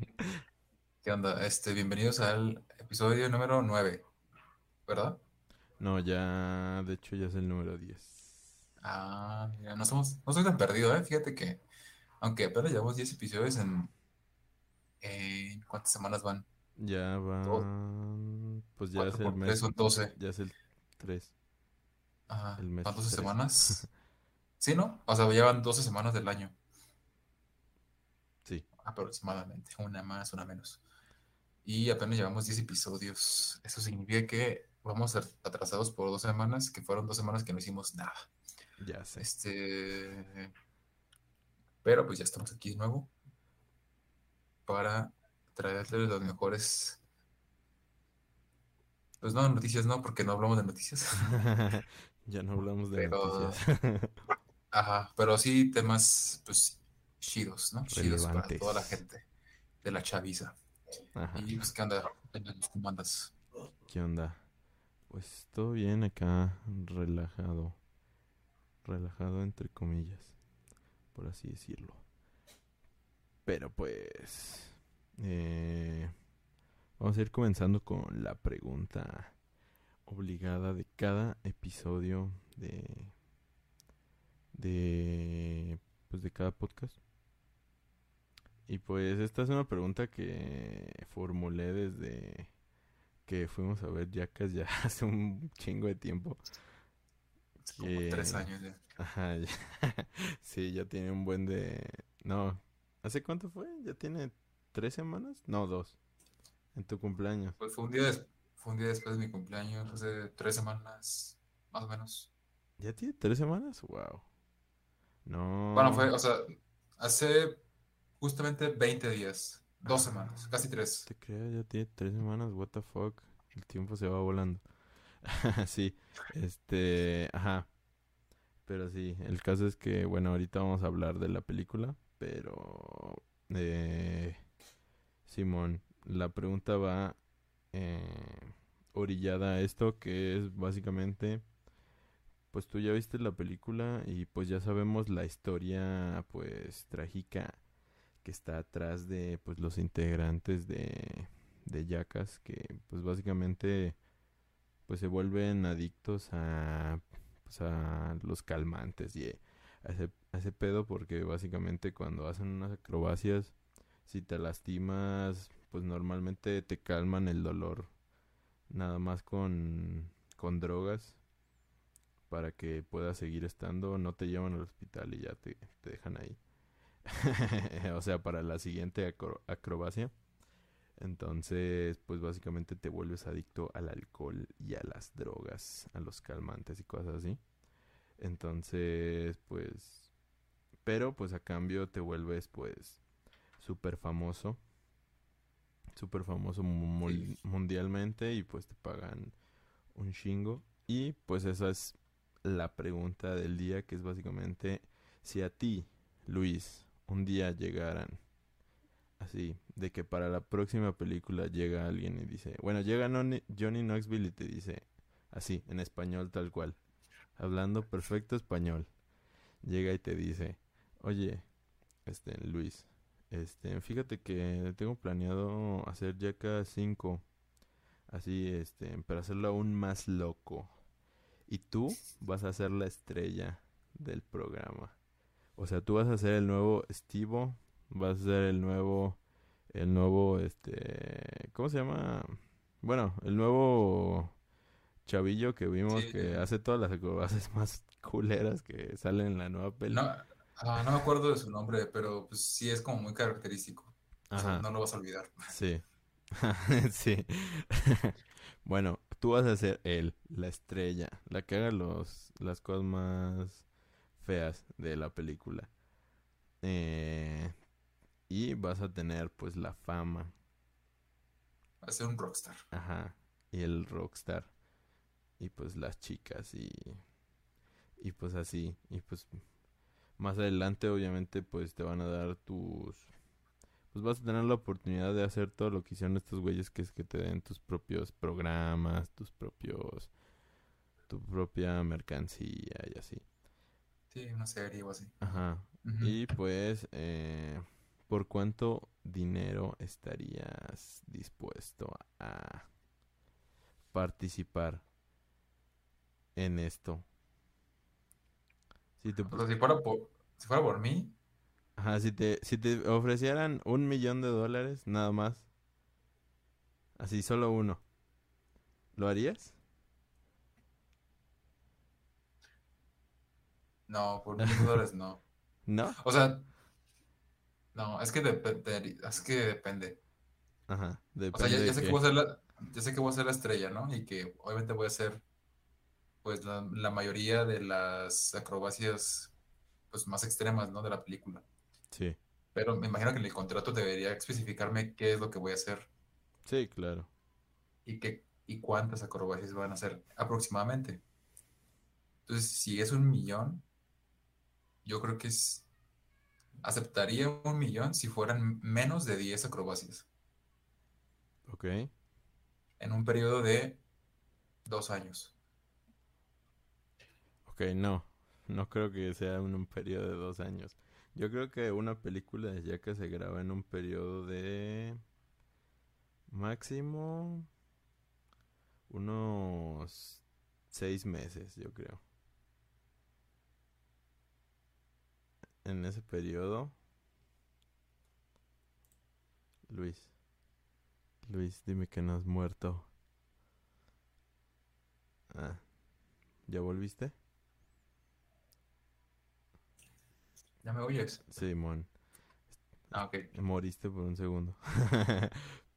¿Qué onda? Este, bienvenidos al episodio número 9, ¿verdad? No, ya, de hecho ya es el número 10. Ah, mira, no somos, no soy tan perdido, ¿eh? Fíjate que, aunque apenas llevamos 10 episodios en, en ¿cuántas semanas van? Ya van, pues ya Cuatro es el por mes, tres son 12. ya es el 3, Ajá, el mes ¿van 12 3. semanas? Sí, ¿no? O sea, llevan 12 semanas del año, aproximadamente, una más, una menos. Y apenas llevamos 10 episodios. Eso significa que vamos a- atrasados por dos semanas, que fueron dos semanas que no hicimos nada. ya sé. Este, pero pues ya estamos aquí de nuevo para traerles los mejores. Pues no, noticias no, porque no hablamos de noticias. Ya no hablamos de Pero, noticias ajá, pero sí temas, pues, chidos, ¿no? Chidos para toda la gente de la chaviza. Ajá, Y pues, ¿qué anda? ¿Cómo andas? ¿qué onda? Pues todo bien acá, relajado, relajado entre comillas, por así decirlo. Pero pues, eh, vamos a ir comenzando con la pregunta obligada de cada episodio de, de, pues de cada podcast. Y pues esta es una pregunta que formulé desde que fuimos a ver Jackass ya hace un chingo de tiempo. Como tres años ya. Ajá, ya- sí, ya tiene un buen de... No, ¿hace cuánto fue? ¿Ya tiene tres semanas? No, dos. En tu cumpleaños. Pues fue un día, fue un día después de mi cumpleaños, hace tres semanas, más o menos. ¿Ya tiene tres semanas? Wow. No. Bueno, fue, o sea, hace justamente 20 días, dos semanas, casi tres. Te creo, ya tiene tres semanas, what the fuck. El tiempo se va volando. Sí, este, ajá. Pero sí, el caso es que, bueno, ahorita vamos a hablar de la película, pero, eh, Simón, la pregunta va eh, orillada a esto, que es básicamente, pues tú ya viste la película y pues ya sabemos la historia, pues, trágica que está atrás de pues los integrantes de de Jackass que pues básicamente pues se vuelven adictos a pues a los calmantes y a ese, a ese pedo porque básicamente cuando hacen unas acrobacias si te lastimas pues normalmente te calman el dolor nada más con con drogas para que puedas seguir estando no te llevan al hospital y ya te, te dejan ahí o sea, para la siguiente acro- acrobacia. Entonces, pues básicamente te vuelves adicto al alcohol y a las drogas, a los calmantes y cosas así. Entonces, pues, pero pues a cambio te vuelves pues súper famoso, súper famoso Sí. mundialmente y pues te pagan un chingo. Y pues esa es la pregunta del día, que es básicamente si a ti, Luis, un día llegaran así, de que para la próxima película llega alguien y dice, bueno, llega Johnny Knoxville y te dice, así, en español tal cual, hablando perfecto español, llega y te dice, oye, este, Luis, este, fíjate que tengo planeado hacer Jackass 5, así, este, para hacerlo aún más loco, y tú vas a ser la estrella del programa. O sea, tú vas a ser el nuevo Estivo, vas a ser el nuevo, el nuevo, este, ¿cómo se llama? Bueno, el nuevo chavillo que vimos Sí, que hace todas las acrobacias más culeras que salen en la nueva peli. no, ah, no me acuerdo de su nombre, pero pues sí es como muy característico. O sea, Ajá, no lo vas a olvidar. sí, sí. Bueno, tú vas a ser él, la estrella, la que haga los, las cosas más feas de la película. Eh, y vas a tener pues la fama, Va a ser un rockstar. ajá, y el rockstar, y pues las chicas y, y pues así, y pues más adelante obviamente pues te van a dar tus, pues vas a tener la oportunidad de hacer todo lo que hicieron estos güeyes, que es que te den tus propios programas, tus propios, tu propia mercancía y así. Sí, una serie o así. Ajá. Y pues, eh, ¿por cuánto dinero estarías dispuesto a participar en esto? Si te, O sea, si fuera por, si fuera por mí, ajá, si te, si te ofrecieran un millón de dólares, nada más, así solo uno, ¿lo harías? No, por mil dólares no. ¿No? O sea, no, es que depende, es que depende. Ajá, O sea, depende ya, sé que voy a ser la, ya sé que voy a ser la estrella, ¿no? Y que obviamente voy a hacer, pues, la, la mayoría de las acrobacias, pues, más extremas, ¿no? De la película. Sí, Pero me imagino que en el contrato debería especificarme qué es lo que voy a hacer sí, claro. y qué, y cuántas acrobacias van a hacer aproximadamente. Entonces, si es un millón, yo creo que es, aceptaría un millón si fueran menos de 10 acrobacias Ok, en un periodo de dos años. ok, no. No creo que sea en un periodo de dos años. Yo creo que una película de Yaka se graba en un periodo de máximo unos seis meses, yo creo. En ese periodo, Luis, Luis, dime que no has muerto. Ah, ¿ya volviste? ¿Ya me oyes? Simón, Ah, ok. moriste por un segundo.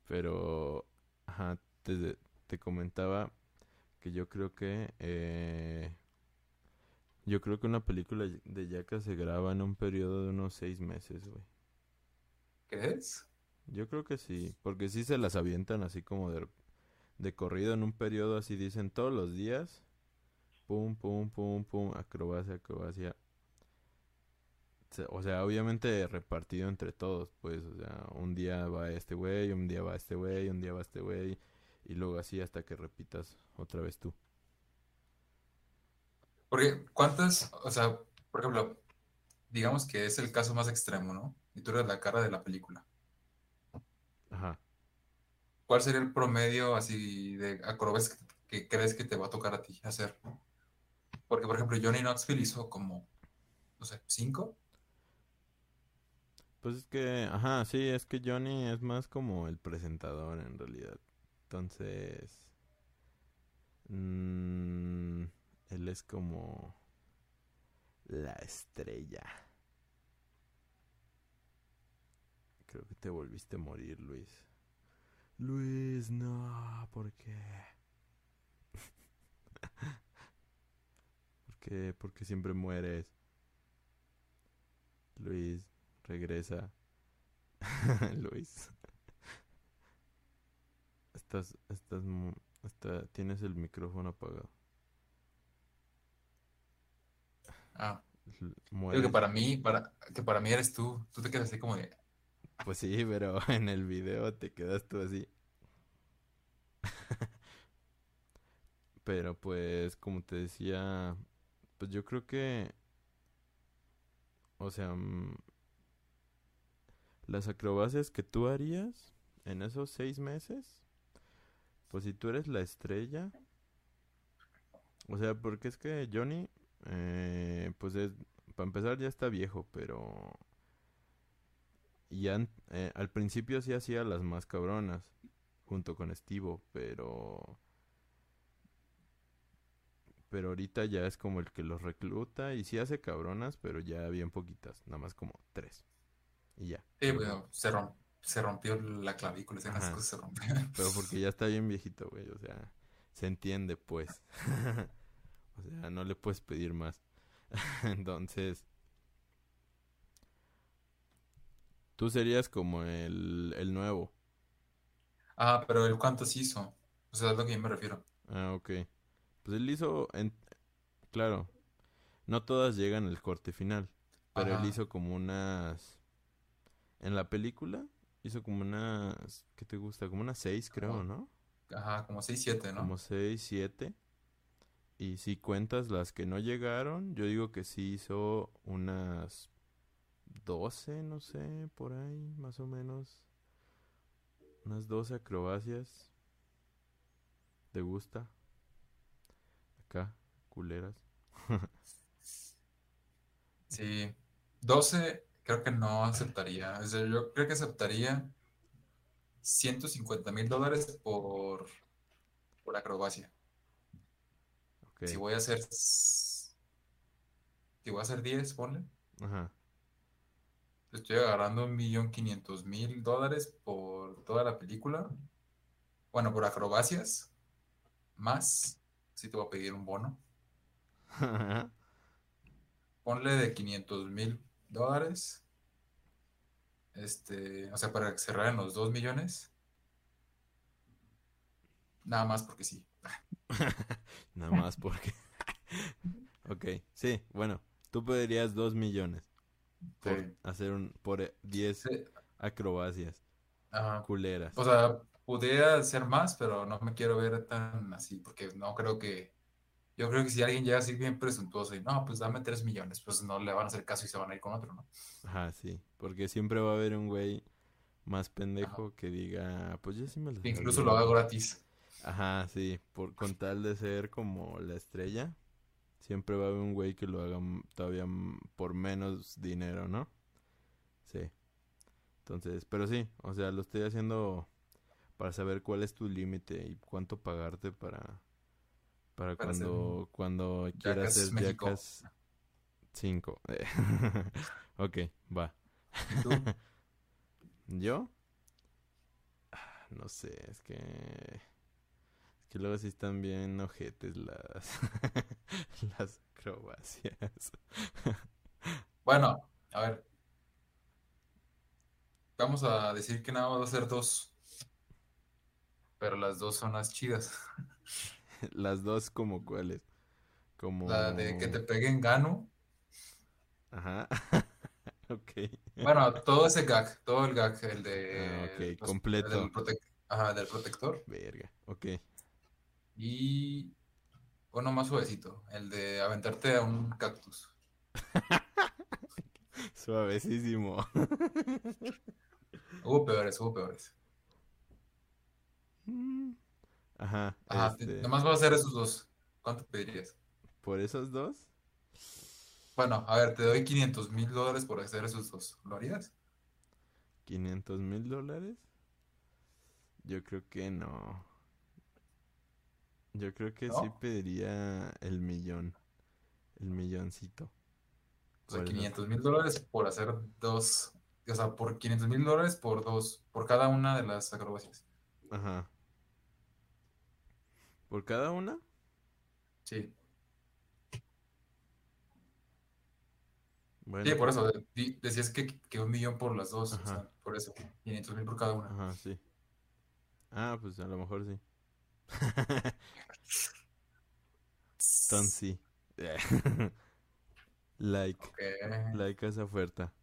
Pero, ajá, te, te comentaba que yo creo que eh, yo creo que una película de Yaka se graba en un periodo de unos seis meses, güey. ¿Crees? Yo creo que sí, porque sí se las avientan así como de, de corrido en un periodo así dicen todos los días, pum, pum, pum, pum, acrobacia, acrobacia. O sea, obviamente repartido entre todos, pues, o sea, un día va este güey, un día va este güey, un día va este güey, y luego así hasta que repitas otra vez tú. Porque, ¿cuántas, o sea, por ejemplo, digamos que es el caso más extremo, ¿no? Y tú eres la cara de la película. Ajá. ¿Cuál sería el promedio así de acrobacias que, que crees que te va a tocar a ti hacer? Porque, por ejemplo, Johnny Knoxville hizo como, no sé, cinco. Pues es que, ajá, sí, es que Johnny es más como el presentador en realidad. Entonces, mm, él es como la estrella. Creo que te volviste a morir, Luis. Luis, no, ¿por qué? ¿Por qué? ¿Por qué siempre mueres? Luis, regresa. Luis. Estás, estás, está, tienes el micrófono apagado. Ah, creo que Mueres. para mí, para, que para mí eres tú. Tú te quedas así como de, Pues sí, pero en el video te quedas tú así. Pero pues, como te decía, pues yo creo que, o sea, mm, las acrobacias que tú harías en esos seis meses, pues si tú eres la estrella, o sea, porque es que Johnny, eh, pues es, para empezar ya está viejo, pero y an- eh, al principio sí hacía las más cabronas, junto con Estivo, pero... Pero ahorita ya es como el que los recluta y sí hace cabronas, pero ya bien poquitas, nada más como tres. Y ya. sí, bueno, se, rom- se rompió la clavícula, esas Ajá. cosas se rompieron. Pero porque ya está bien viejito, güey, o sea, se entiende pues. o sea, no le puedes pedir más. Entonces, tú serías como el, el nuevo. Ah, pero el cuántos hizo. O sea, es lo que yo me refiero. Ah, ok. Pues él hizo, en... claro, no todas llegan al corte final, pero él hizo como unas, en la película hizo como unas, ¿qué te gusta? Como unas seis, creo, ¿no? ajá, como 6, 7, ¿no? Como seis, siete. Y si cuentas las que no llegaron, yo digo que sí hizo unas 12, no sé, por ahí, más o menos. Unas 12 acrobacias. ¿Te gusta? Acá, culeras. Sí. 12 creo que no aceptaría. Yo creo que aceptaría 150 mil dólares por, por acrobacia. Si voy a hacer... Si voy a hacer 10, ponle. Ajá. Estoy agarrando un millón quinientos mil dólares por toda la película. Bueno, por acrobacias. Más. Si te voy a pedir un bono. Ponle de 500 mil dólares. Este, o sea, para cerrar en los 2 millones. Nada más porque sí. Nada más porque. ok, sí, bueno, tú pedirías 2 millones por Sí. hacer un. por eh, 10 Sí, acrobacias ajá. culeras. O sea, podría ser más, pero no me quiero ver tan así, porque no creo que. Yo creo que si alguien llega así bien presuntuoso y no, pues dame 3 millones, pues no le van a hacer caso y se van a ir con otro, ¿no? Ajá, sí, porque siempre va a haber un güey más pendejo que diga, pues yo sí me lo incluso sabía". lo hago gratis. Ajá, sí, por con tal de ser como la estrella, siempre va a haber un güey que lo haga todavía por menos dinero, ¿no? Sí. Entonces, pero sí, o sea, lo estoy haciendo para saber cuál es tu límite y cuánto pagarte para para cuando cuando quieras hacer. Jackass 5. Ok, va. ¿Y tú? ¿Yo? Ah, No sé, es que... Que luego sí están bien ojetes las... las acrobacias. Bueno, a ver. Vamos a decir que nada más va a ser dos. Pero las dos son las chidas. Las dos como cuáles. Como... La de que te peguen gano. Ajá. ok. Bueno, todo ese gag, todo el gag, el de Ah, ok, los- completo. del, ajá, del protector. Verga. Ok. Y uno más suavecito, el de aventarte a un cactus. Suavecísimo. Hubo peores, hubo peores. Mm. Ajá. Ajá, te- este, nomás va a ser esos dos. ¿Cuánto pedirías? ¿Por esos dos? Bueno, a ver, te doy 500 mil dólares por hacer esos dos. ¿Lo harías? ¿500 mil dólares? Yo creo que no. Yo creo que sí pediría el millón. El milloncito. O sea, Por eso. 500 mil dólares por hacer dos. O sea, por 500 mil dólares por dos. Por cada una de las acrobacias. Ajá. ¿Por cada una? Sí. Bueno, Sí, por eso. decías que, que un millón por las dos. O sea, por eso. 500 mil por cada una. Ajá, sí. Ah, pues a lo mejor sí. Sí. like. Like a esa oferta.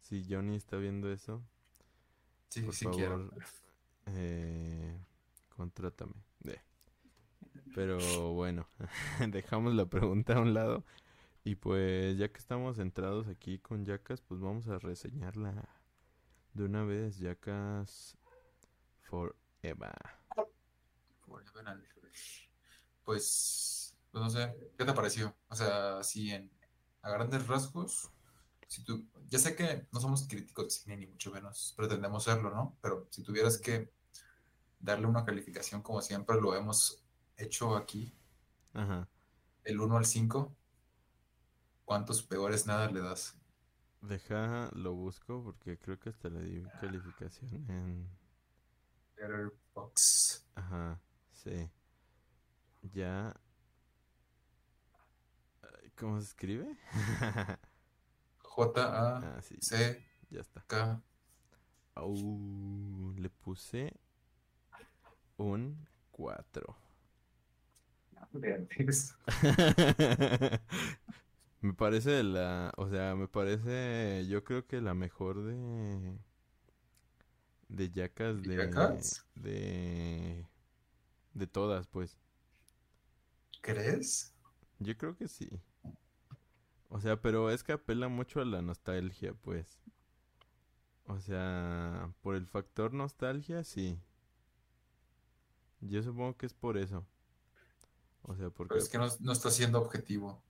Si Johnny está viendo eso, Sí, por sí favor, quiero. eh, contrátame. Eh. Pero bueno, dejamos la pregunta a un lado. Y pues ya que estamos entrados aquí con Jackass, pues vamos a reseñarla de una vez. Jackass Forever. Pues, pues no sé, ¿qué te pareció? O sea, si en a grandes rasgos, si tú, ya sé que no somos críticos de cine ni mucho menos pretendemos serlo, ¿no? Pero si tuvieras que darle una calificación como siempre lo hemos hecho aquí, Ajá. el 1 al 5, ¿cuántos peores nada le das? Deja, lo busco porque creo que hasta le di calificación en... Letterboxd. Ajá, sí. Ya... Ay, ¿Cómo se escribe? J-A-C-K. Ah, ya está. Au, le puse un 4. me parece la, o sea, me parece, yo creo que la mejor de de Jackass ¿De de de todas, pues. ¿Crees? Yo creo que sí. O sea, pero es que apela mucho a la nostalgia, pues. O sea, por el factor nostalgia, sí. Yo supongo que es por eso. O sea, porque Pero es que no, no está siendo objetivo.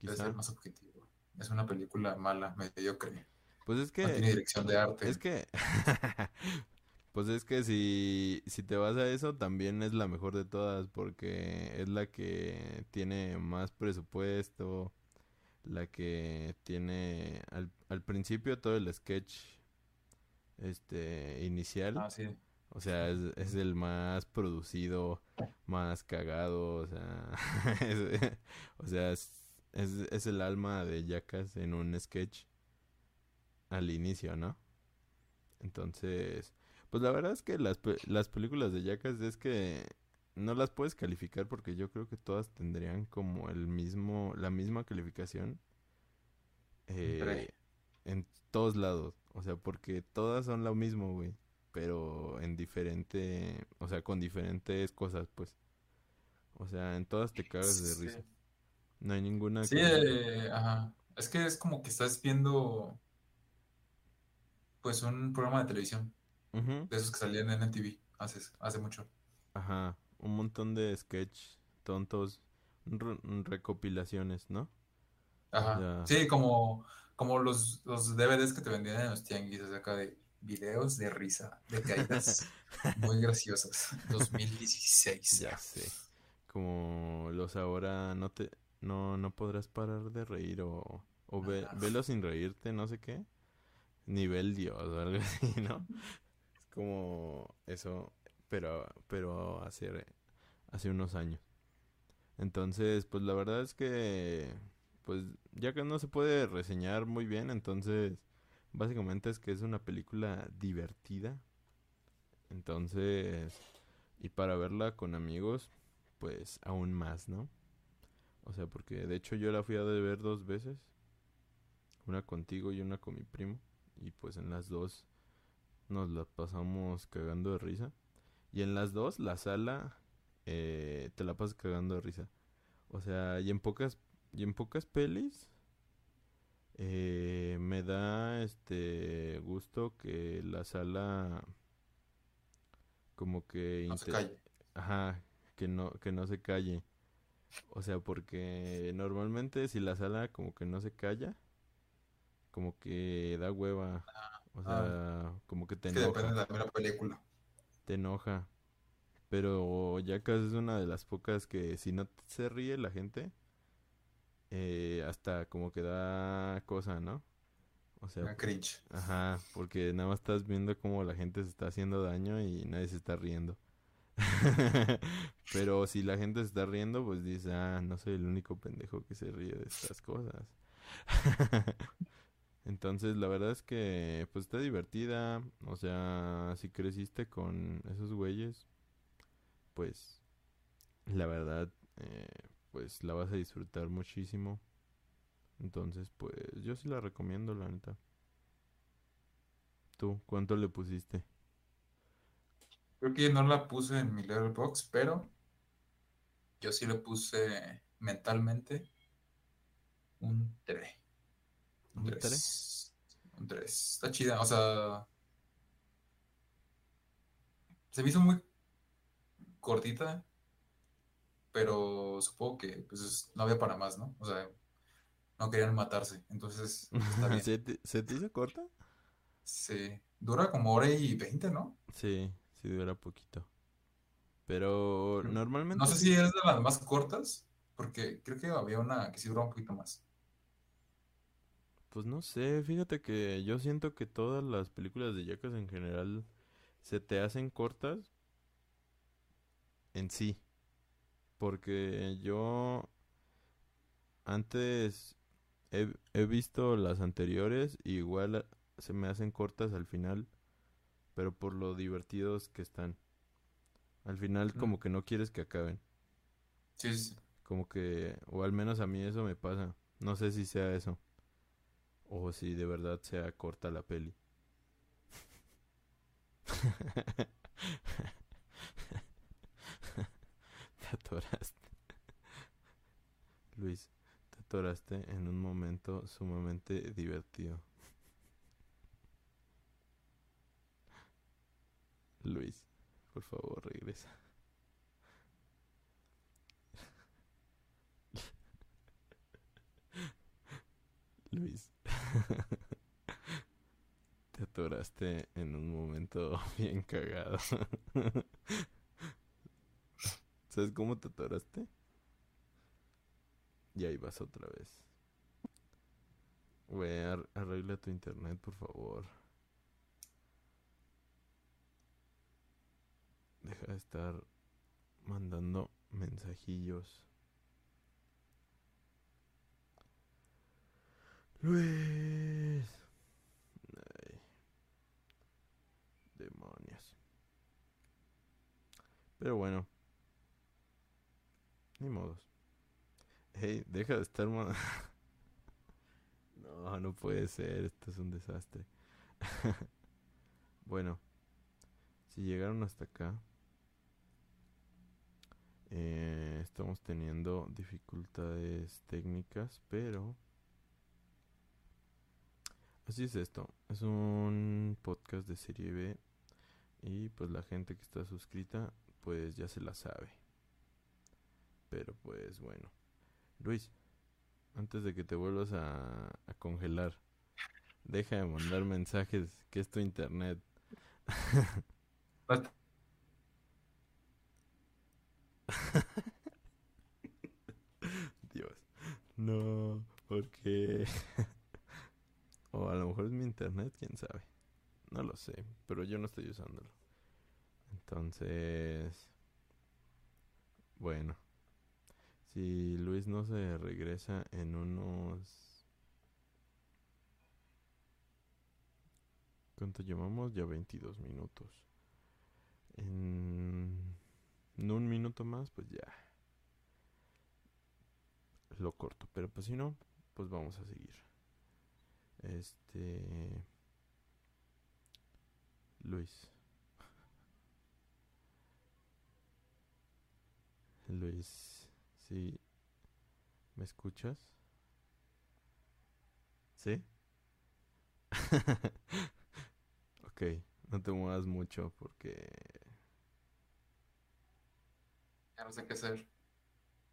Debe quizá. ser más objetivo. Es una película mala, mediocre. Pues es No tiene que, dirección de arte. es que, pues es que si, si te vas a eso, también es la mejor de todas, porque es la que tiene más presupuesto, la que tiene al, al principio todo el sketch, este, inicial. Ah, sí. O sea, es, es el más producido, más cagado, o sea, es, o sea, es, es, es el alma de Jackass en un sketch al inicio, ¿no? Entonces, pues la verdad es que las, pe- las películas de Jackass es que no las puedes calificar porque yo creo que todas tendrían como el mismo, la misma calificación eh, en todos lados, o sea, porque todas son lo mismo, güey pero en diferente, o sea, con diferentes cosas, pues. O sea, en todas te cagas de Sí. risa. No hay ninguna Sí, eh, ajá. Es que es como que estás viendo, pues, un programa de televisión, Ujú, de esos que salían en MTV hace, hace mucho. Ajá, un montón de sketch tontos, re- recopilaciones, ¿no? Ajá. Ya. Sí, como, como los, los DVDs que te vendían en los tianguis, o sea, acá de videos de risa, de caídas muy graciosas. 2016. Ya sé. Como los ahora no te... No, no podrás parar de reír o... O ve, velo sin reírte, no sé qué. Nivel Dios o algo así, ¿no? Como eso, pero, pero hace, hace unos años. Entonces, pues la verdad es que, pues ya que no se puede reseñar muy bien, entonces básicamente es que es una película divertida. Entonces, y para verla con amigos, pues aún más, ¿no? O sea, porque de hecho yo la fui a ver dos veces. Una contigo y una con mi primo. Y pues en las dos nos la pasamos cagando de risa. Y en las dos la sala eh, te la pasas cagando de risa. O sea, y en pocas, y en pocas pelis eh, me da este gusto que la sala como que No se calle. Ajá, que no, que no se calle. O sea, porque normalmente si la sala como que no se calla, como que da hueva. O sea, como que te Es que depende enoja, de la película. te enoja. Pero Jackass es una de las pocas que si no se ríe la gente, eh, hasta como que da cosa, ¿no? O sea, Una cringe. Ajá, porque nada más estás viendo cómo la gente se está haciendo daño y nadie se está riendo. Pero si la gente se está riendo, pues dice, ah, no soy el único pendejo que se ríe de estas cosas. Entonces, la verdad es que, pues está divertida. O sea, si creciste con esos güeyes, pues, la verdad, eh, pues la vas a disfrutar muchísimo. Entonces, pues, yo sí la recomiendo, la neta. ¿Tú cuánto le pusiste? Creo que no la puse en mi Letterboxd, pero yo sí le puse mentalmente un 3. Un ¿Un 3. Un 3. Está chida, o sea, se me hizo muy cortita, pero supongo que pues, es- no había para más, ¿no? O sea, no querían matarse, entonces está bien. ¿Se te, se te hizo corta? Sí, dura como hora y 20, ¿no? Sí, sí dura poquito. Pero normalmente No sé si es de las más cortas, porque creo que había una que sí dura un poquito más. Pues no sé, fíjate que yo siento que todas las películas de Jackass en general se te hacen cortas en sí. Porque yo antes he, he visto las anteriores y igual se me hacen cortas al final, pero por lo divertidos que están. Al final como que no quieres que acaben. Sí. Como que, o al menos a mí eso me pasa. No sé si sea eso. O si de verdad sea corta la peli. Te atoraste. Luis, atoraste en un momento sumamente divertido. Luis, por favor, regresa. Luis, te atoraste en un momento bien cagado. ¿Sabes cómo te atoraste? Y ahí vas otra vez. Güey, arregla tu internet, por favor. Deja de estar mandando mensajillos. Luis. Demonios. Pero bueno. Ni modos. Hey, deja de estar... no, no puede ser. Esto es un desastre. bueno. Si llegaron hasta acá. Eh, estamos teniendo dificultades técnicas, pero... Así es esto. Es un podcast de serie B y pues la gente que está suscrita pues ya se la sabe. Pero pues bueno. Luis, antes de que te vuelvas a, a congelar, deja de mandar mensajes, que es tu internet. Dios. No, porque... O a lo mejor es mi internet, quién sabe. No lo sé, pero yo no estoy usándolo. Entonces, bueno, si Luis no se regresa en unos... ¿Cuánto llevamos? Ya 22 minutos. En, en un minuto más, pues ya. Lo corto, pero pues si no, pues vamos a seguir. Este. Luis. Luis, ¿sí? ¿Me escuchas? ¿Sí? ok, no te muevas mucho porque... Ya no sé qué hacer.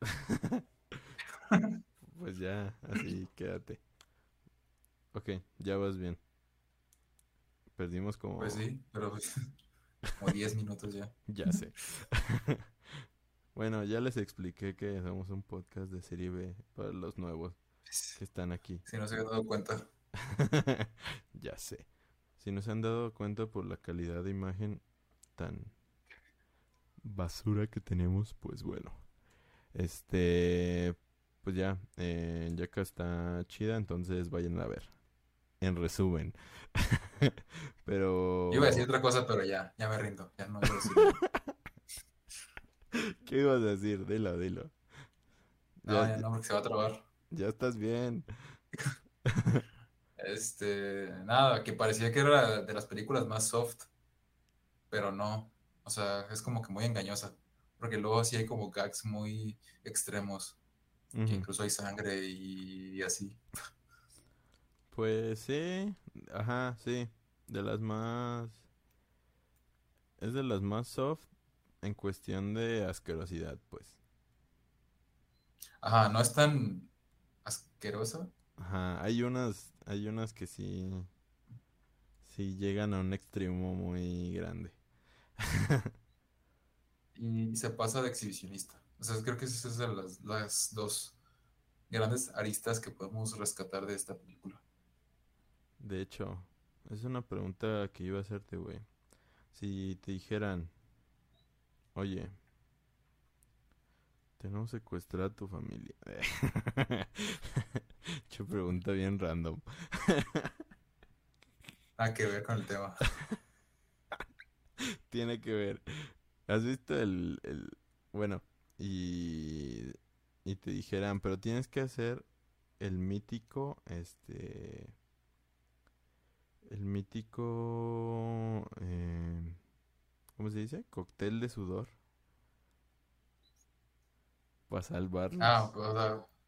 pues ya, así quédate. Ok, ya vas bien. Perdimos como... Pues sí, pero pues, como 10 minutos ya. ya sé. bueno, ya les expliqué que somos un podcast de serie B para los nuevos que están aquí. Si no se han dado cuenta. ya sé. Si no se han dado cuenta por la calidad de imagen tan basura que tenemos, pues bueno. Este, pues ya, eh, ya acá está chida, entonces vayan a ver en resumen. pero. Yo iba a decir otra cosa, pero ya, ya me rindo. Ya no ¿Qué ibas a decir? Dilo, dilo. No, ya, no, porque se va a trabar. Ya estás bien. Este, nada, que parecía que era de las películas más soft, pero no. O sea, es como que muy engañosa. Porque luego sí hay como gags muy extremos. Que incluso hay sangre y así. Pues sí, ajá, sí. De las más... Es de las más soft en cuestión de asquerosidad, pues. Ajá, no es tan asqueroso. Ajá, hay unas, hay unas que sí, sí llegan a un extremo muy grande. y se pasa de exhibicionista. O sea, creo que esas son las, las dos grandes aristas que podemos rescatar de esta película. De hecho, es una pregunta que iba a hacerte, güey. Si te dijeran, oye, tenemos secuestrada a tu familia. Yo pregunta bien random. Nada que ver con el tema. Tiene que ver. ¿Has visto el, el... Bueno, y... Y te dijeran, pero tienes que hacer el mítico, este el mítico, eh, ¿cómo se dice? Cóctel de sudor. Para salvarlos. Ah, pues,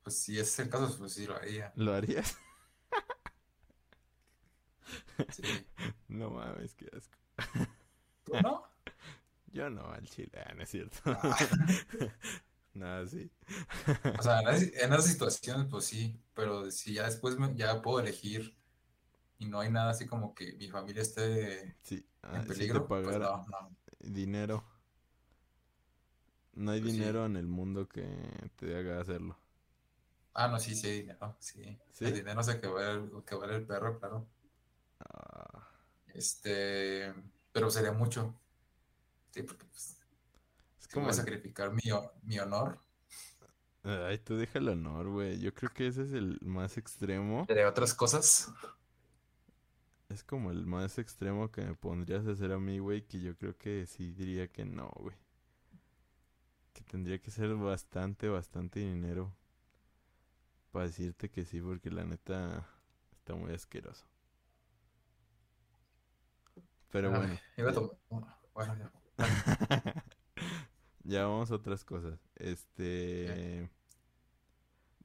Pues si ese es el caso, pues sí lo haría. ¿Lo harías? Sí. No mames, qué asco. ¿Tú no? Yo no, al chile, ah, no es cierto. Ah, Nada, sí. O sea, en, esas situaciones, pues sí, pero si ya después me- ya puedo elegir y no hay nada así como que mi familia esté Sí, ah, en si peligro, pues no, no, dinero, no hay pues sí. dinero en el mundo que te haga hacerlo. Ah, no, sí, sí hay dinero, sí. ¿Sí? El dinero sé que vale, que vale el perro, claro. Ah, Este, pero sería mucho. Sí, porque pues, es voy como a el... sacrificar mi, mi honor Ay, tú deja el honor, güey. Yo creo que ese es el más extremo. de otras cosas. Es como el más extremo que me pondrías a hacer a mí, güey, que yo creo que sí diría que no, güey. Que tendría que ser bastante, bastante dinero para decirte que sí, porque la neta está muy asqueroso. Pero Ay, bueno, iba a bueno, ya. Vamos a otras cosas. Este,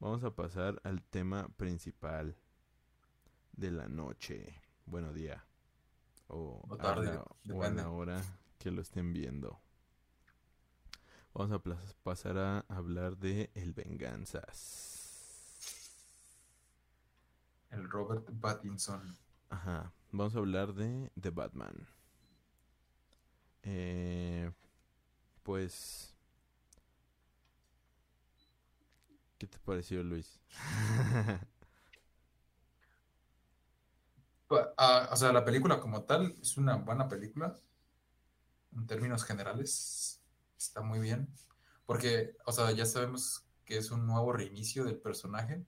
vamos a pasar al tema principal de la noche. Bueno, día. O O a tarde, la, o a depende. la hora que lo estén viendo. Vamos a pasar a hablar de El Venganzas. El Robert Pattinson. Ajá, vamos a hablar de The Batman. Eh, pues, ¿qué te pareció, Luis? Pa- ah, o sea, la película como tal es una buena película. En términos generales, está muy bien. Porque, o sea, ya sabemos que es un nuevo reinicio del personaje,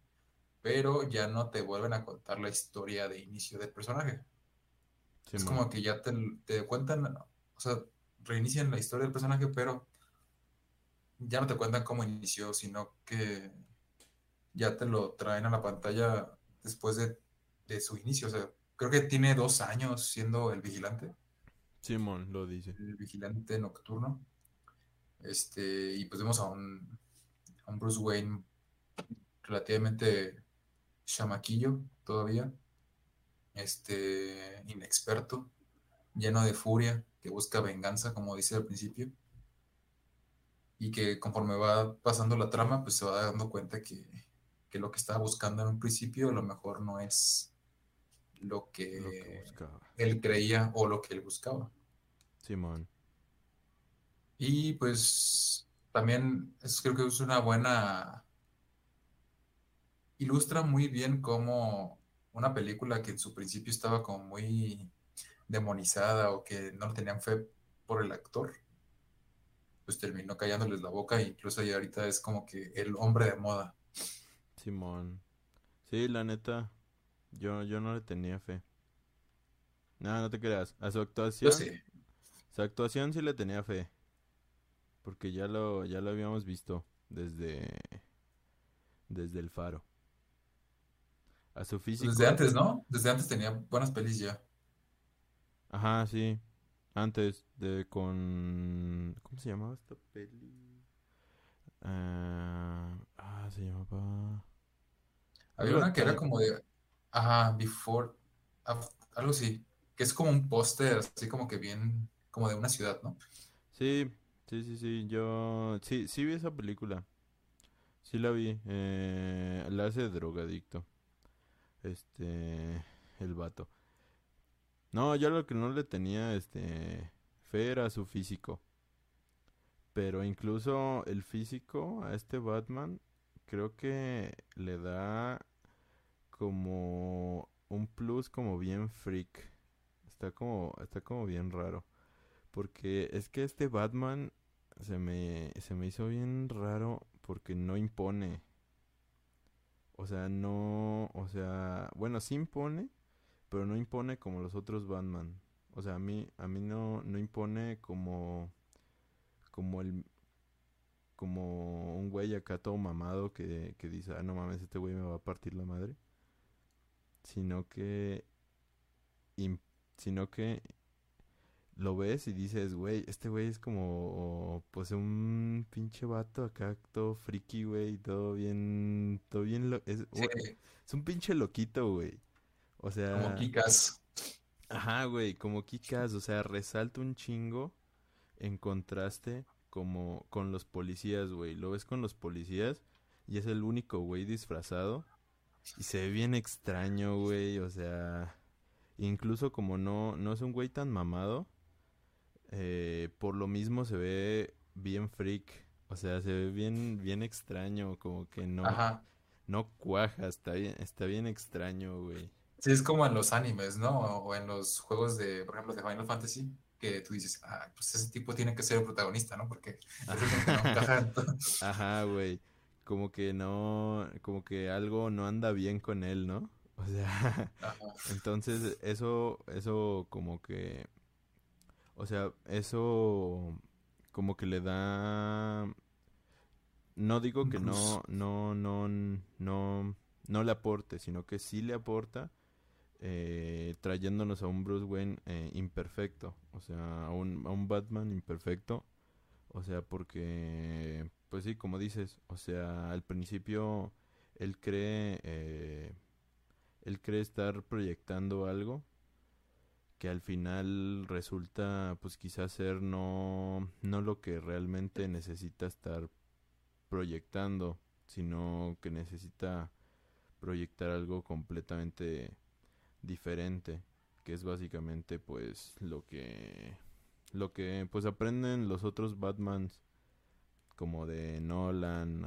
pero ya no te vuelven a contar la historia de inicio del personaje. Es como que ya te, te cuentan, o sea, reinician la historia del personaje, pero ya no te cuentan cómo inició, sino que ya te lo traen a la pantalla después de, de su inicio. O sea, creo que tiene dos años siendo el vigilante, Simón lo dice. el vigilante nocturno. Este, y pues vemos a un, a un Bruce Wayne relativamente chamaquillo todavía, este, inexperto, lleno de furia, que busca venganza, como dice al principio, y que conforme va pasando la trama, pues se va dando cuenta que, que lo que estaba buscando en un principio a lo mejor no es lo Lo que él creía o lo que él buscaba. Simón. Y pues también es, creo que es una buena, ilustra muy bien cómo una película que en su principio estaba como muy demonizada o que no tenían fe por el actor, pues terminó callándoles la boca e incluso ya ahorita es como que el hombre de moda. Simón. Sí, la neta, yo, yo no le tenía fe. No, no te creas. A su actuación, sé, su actuación sí le tenía fe. Porque ya lo, ya lo habíamos visto desde, desde el faro. A su físico, desde antes, ¿no? Desde antes tenía buenas pelis ya. ajá, sí. Antes de con, ¿cómo se llamaba esta peli? Ah, ah, se llamaba Había una que era como de, ajá, before, algo así, que es como un póster, así como que bien, como de una ciudad, ¿no? Sí, sí, sí, sí. Yo, sí, sí vi esa película. Sí la vi. Eh, la hace drogadicto. Este, el vato. No, yo lo que no le tenía, este, fe era su físico. Pero incluso el físico a este Batman, creo que le da como un plus como bien freak. Está como, está como bien raro. Porque es que este Batman se me, se me hizo bien raro porque no impone. O sea, no, o sea, bueno, sí impone, pero no impone como los otros Batman. O sea, a mí, a mí no, no impone como, como el, como un güey acá todo mamado que, que dice, ah, no mames, este güey me va a partir la madre. Sino que, sino que lo ves y dices, güey, este güey es como, pues un pinche vato acá, todo friki, güey, todo bien, todo bien, lo- es, Sí, es un pinche loquito, güey. O como sea, Kikas. ajá, güey, como Kikas, o sea, resalta un chingo en contraste como con los policías, güey. Lo ves con los policías y es el único güey disfrazado y se ve bien extraño, güey, o sea, incluso como no, no es un güey tan mamado, eh, por lo mismo se ve bien freak, o sea, se ve bien, bien extraño, como que no, Ajá. no cuaja, está bien, está bien extraño, güey. Sí, es como en los animes, ¿no? O en los juegos de, por ejemplo, de Final Fantasy, que tú dices, ah, pues ese tipo tiene que ser el protagonista, ¿no? Porque es el que no encaja. Ajá, güey. Como que no, como que algo no anda bien con él, ¿no? O sea, entonces eso, eso como que, o sea, eso como que le da, no digo que no, no, no, no, no le aporte, sino que sí le aporta eh, trayéndonos a un Bruce Wayne eh, imperfecto, o sea, a un, a un Batman imperfecto, o sea, porque, pues sí, como dices, o sea, al principio él cree, eh, él cree estar proyectando algo que al final resulta, pues quizás ser no, no lo que realmente necesita estar proyectando, sino que necesita proyectar algo completamente diferente, que es básicamente pues lo que lo que pues aprenden los otros Batmans como de Nolan,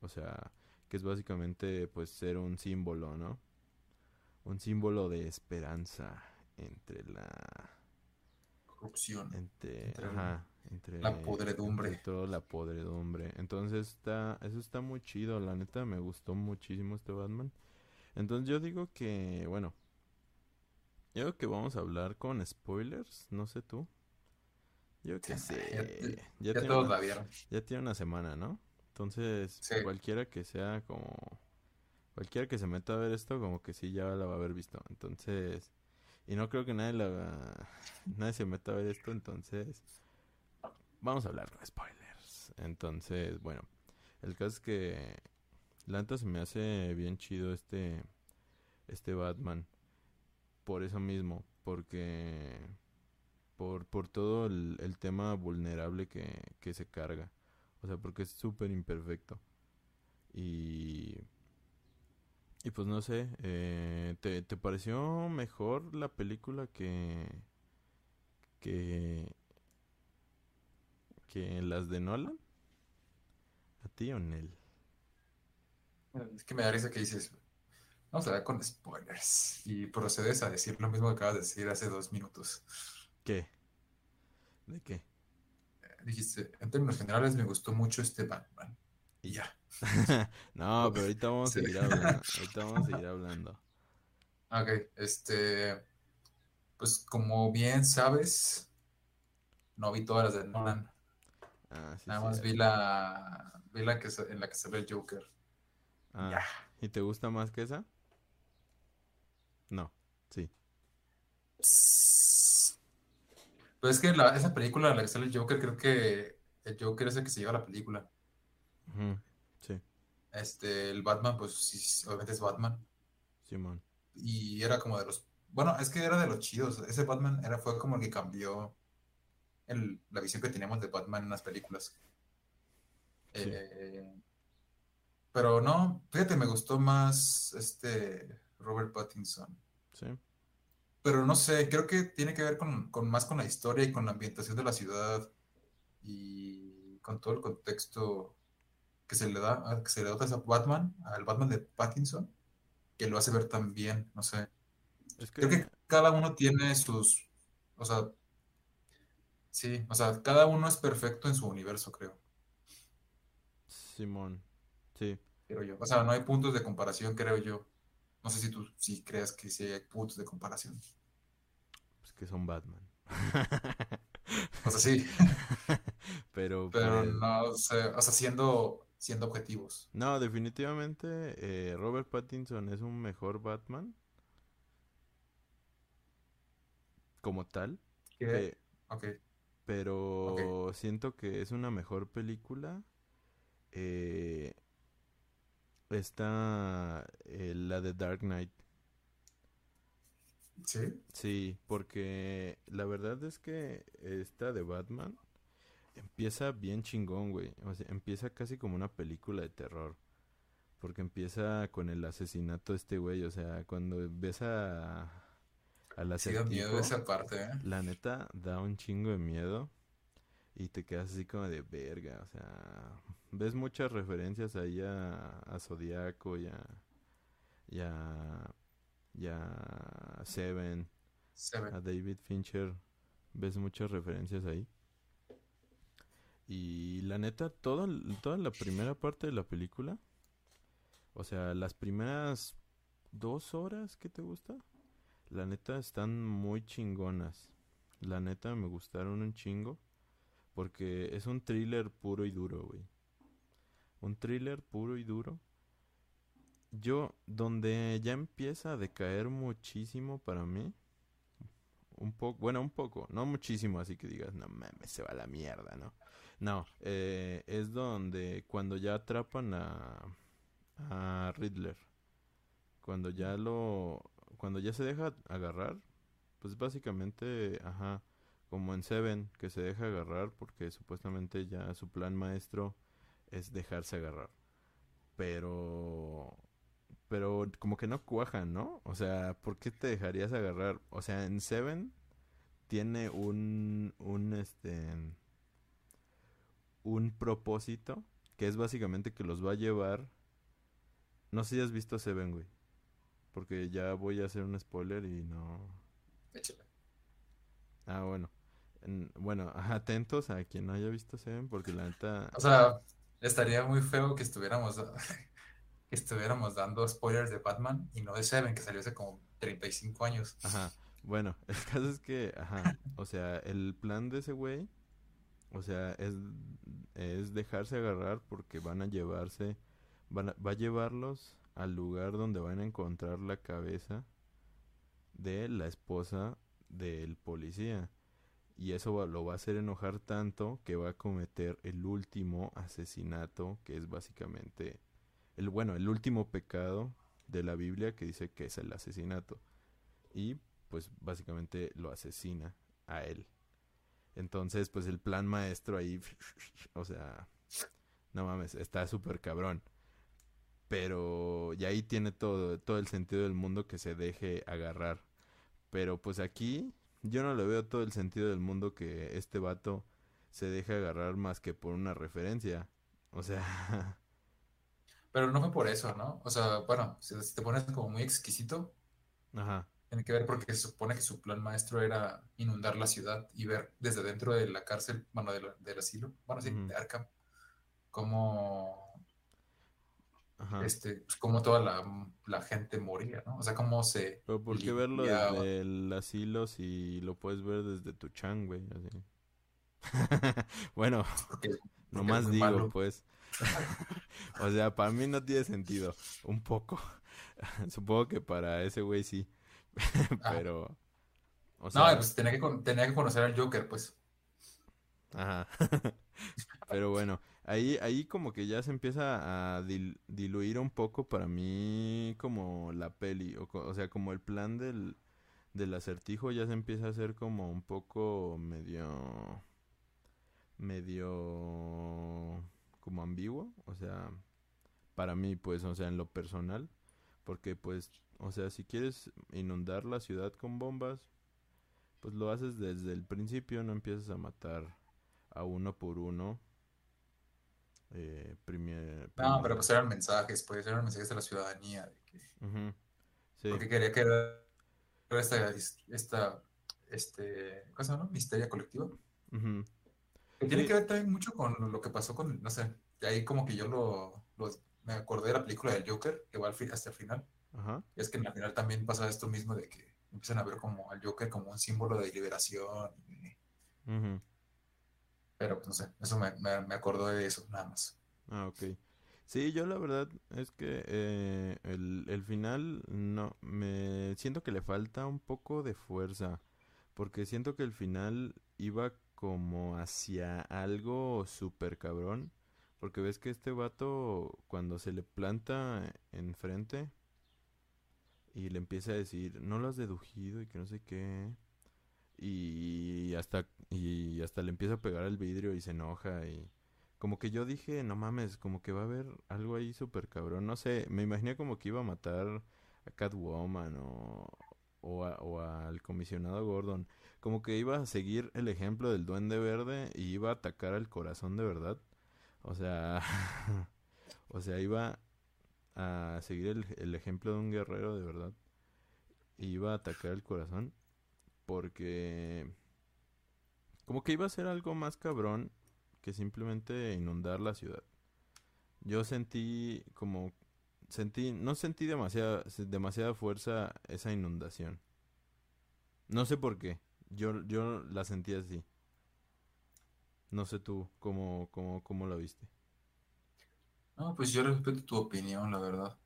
o sea, que es básicamente pues ser un símbolo, ¿no? Un símbolo de esperanza entre la Corrupción. entre, Entre ajá, entre la podredumbre. entre toda la podredumbre. Entonces está eso está muy chido, la neta me gustó muchísimo este Batman. Entonces yo digo que, bueno, yo creo que vamos a hablar con spoilers, no sé tú. Yo que Sí, sé, ya, ya ya tiene todos una, la vieron. ya tiene una semana, ¿no? Entonces, Sí. cualquiera que sea como, cualquiera que se meta a ver esto, como que sí ya la va a haber visto. Entonces, y no creo que nadie la, nadie se meta a ver esto, entonces, vamos a hablar con spoilers. Entonces, bueno, el caso es que la neta se me hace bien chido este, este Batman. Por eso mismo, porque por, por todo el, tema vulnerable que, que se carga. O sea, porque es súper imperfecto. Y, y pues no sé, eh, ¿te, ¿te pareció mejor la película que, que, que las de Nolan? ¿A ti o Nel? Es que me da risa que dices, vamos a hablar con spoilers. Y procedes a decir lo mismo que acabas de decir hace dos minutos. ¿Qué? ¿De qué? Dijiste, en términos generales me gustó mucho este Batman. Y ya. no, pero ahorita vamos a seguir hablando. Ahorita vamos a seguir hablando. Ok, este, pues como bien sabes, no vi todas las de Nolan. Ah, sí, Nada más vi la, vi la que en la que se ve el Joker. Ah, Ya. ¿y te gusta más que esa? No, sí. Pues es que la- esa película en la que sale el Joker, creo que el Joker es el que se lleva la película. Sí, Este, el Batman, pues sí, obviamente es Batman. Simón. Y era como de los, bueno, es que era de los chidos. Ese Batman era, fue como el que cambió el- la visión que teníamos de Batman en las películas. Sí. Eh, pero no, fíjate, me gustó más este Robert Pattinson. Sí. Pero no sé, creo que tiene que ver con, con más con la historia y con la ambientación de la ciudad y con todo el contexto que se le da, a- que se le da a Batman, al Batman de Pattinson, que lo hace ver tan bien, no sé. Es Creo que cada uno tiene sus, o sea, sí, o sea, cada uno es perfecto en su universo, creo, Simón, sí. creo yo. O sea, no hay puntos de comparación, creo yo. No sé si tú sí creas que sí hay puntos de comparación. Pues que son Batman. O sea, sí, Pero pero pues, no sé, o sea, siendo, siendo objetivos. no, definitivamente eh, Robert Pattinson es un mejor Batman como tal. Que- que- Ok. Pero siento que es una mejor película. Eh, está eh, la de Dark Knight. ¿Sí? Sí, porque la verdad es que esta de Batman empieza bien chingón, güey. O sea, empieza casi como una película de terror. Porque empieza con el asesinato de este güey. O sea, cuando ves a, al Sí miedo esa parte, ¿eh? la neta da un chingo de miedo. Y te quedas así como de verga. O sea, ves muchas referencias ahí a, a Zodíaco y a, y a, y a Seven, Seven. a David Fincher. Ves muchas referencias ahí. Y la neta, toda, toda la primera parte de la película, o sea, las primeras dos horas que te gusta, la neta están muy chingonas. La neta me gustaron un chingo. Porque es un thriller puro y duro, güey. Un thriller puro y duro. Yo, donde ya empieza a decaer muchísimo para mí. Un poco, bueno, un poco, no muchísimo, así que digas, no mames, se va la mierda, ¿no? No, eh, es donde cuando ya atrapan a, a Riddler. Cuando ya lo, cuando ya se deja agarrar, pues básicamente, ajá, como en Seven, que se deja agarrar porque supuestamente ya su plan maestro es dejarse agarrar. Pero, pero como que no cuajan, ¿no? O sea, ¿por qué te dejarías agarrar? O sea, en Seven tiene un, un, este, un propósito que es básicamente que los va a llevar. No sé si has visto Seven, güey. Porque ya voy a hacer un spoiler y no. Échale. Ah, bueno. En- bueno, atentos a quien no haya visto Seven, porque la neta. O sea, estaría muy feo que estuviéramos, que estuviéramos dando spoilers de Batman y no de Seven, que salió hace como 35 años. Ajá. Bueno, el caso es que, ajá. O sea, el plan de ese güey, o sea, es, es dejarse agarrar porque van a llevarse. Van a- va a llevarlos al lugar donde van a encontrar la cabeza de la esposa del policía. Y eso lo va a hacer enojar tanto que va a cometer el último asesinato, que es básicamente el bueno, el último pecado de la Biblia que dice que es el asesinato. Y pues básicamente lo asesina a él. Entonces, pues el plan maestro ahí, o sea, no mames, está súper cabrón. Pero y ahí tiene todo, todo el sentido del mundo que se deje agarrar. Pero pues aquí yo no le veo todo el sentido del mundo que este vato se deje agarrar más que por una referencia. O sea, Pero no fue por eso, ¿no? O sea, bueno, si te pones como muy exquisito, ajá, tiene que ver porque se supone que su plan maestro era inundar la ciudad y ver desde dentro de la cárcel, bueno, de la- del asilo, bueno, sí, de Arkham, cómo, ajá. este, pues, cómo toda la, la gente moría, ¿no? O sea, cómo se Pero ¿por qué verlo desde el asilo si lo puedes ver desde tu chan, güey? Bueno, Porque, porque nomás digo, malo. pues. o sea, para mí no tiene sentido. Un poco. Supongo que para ese güey sí. Ah, Pero, o no, pues tenía que, tenía que conocer al Joker, pues. ajá. Pero bueno, ahí, ahí como que ya se empieza a dil- diluir un poco para mí como la peli. O, o sea, como el plan del, del acertijo ya se empieza a hacer como un poco medio, medio como ambiguo. O sea, para mí pues, o sea, en lo personal. Porque pues, o sea, si quieres inundar la ciudad con bombas, pues lo haces desde el principio, no empiezas a matar a uno por uno. Eh, primer, No, pero pues eran mensajes, pues eran mensajes a la ciudadanía, de que, Ujú, Sí, porque quería que era esta, esta, este, ¿cómo se llama? Misteria colectiva. Que tiene sí, que ver también mucho con lo que pasó con, no sé, de ahí como que yo lo, lo- me acordé de la película del Joker, que va al fin, hasta el final. Y es que en la final también pasa esto mismo de que empiezan a ver como al Joker como un símbolo de liberación. y-. pero pues no sé, eso me, me, acordó de eso, nada más. Ah, ok. Sí, yo la verdad es que eh, el, el final no me siento que le falta un poco de fuerza, porque siento que el final iba como hacia algo súper cabrón. Porque ves que este vato, cuando se le planta enfrente y le empieza a decir, no lo has deducido y que no sé qué. Y hasta, y hasta le empieza a pegar al vidrio y se enoja y como que yo dije, no mames, como que va a haber algo ahí súper cabrón. No sé, me imaginé como que iba a matar a Catwoman o, o, al comisionado Gordon. Como que iba a seguir el ejemplo del duende verde y iba a atacar al corazón de verdad. O sea, o sea, iba a seguir el, el ejemplo de un guerrero de verdad. Y iba a atacar el corazón porque como que iba a ser algo más cabrón que simplemente inundar la ciudad. Yo sentí como sentí no sentí demasiada demasiada fuerza esa inundación. No sé por qué. Yo yo la sentí así. No sé tú cómo cómo cómo la viste. No, pues yo respeto tu opinión, la verdad.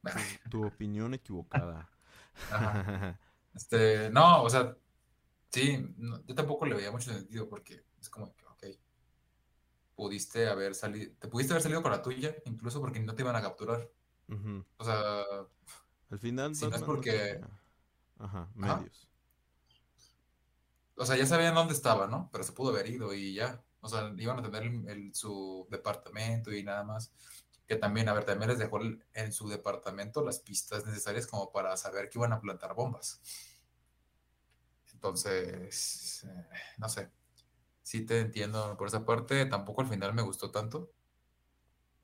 Tu, tu opinión equivocada. Ajá. Este, no, o sea, sí, no, yo tampoco le veía mucho sentido porque es como que, ok, pudiste haber salido, te pudiste haber salido con la tuya, incluso porque no te iban a capturar. Ujú. O sea, Al final si no es porque, Ajá, ajá, medios. o sea, ya sabían dónde estaba, ¿no? Pero se pudo haber ido y ya. O sea, iban a tener el- el- su departamento y nada más. Que también, a ver, también les dejó el- en su departamento las pistas necesarias como para saber que iban a plantar bombas. Entonces, eh, no sé. Sí te entiendo por esa parte. Tampoco al final me gustó tanto.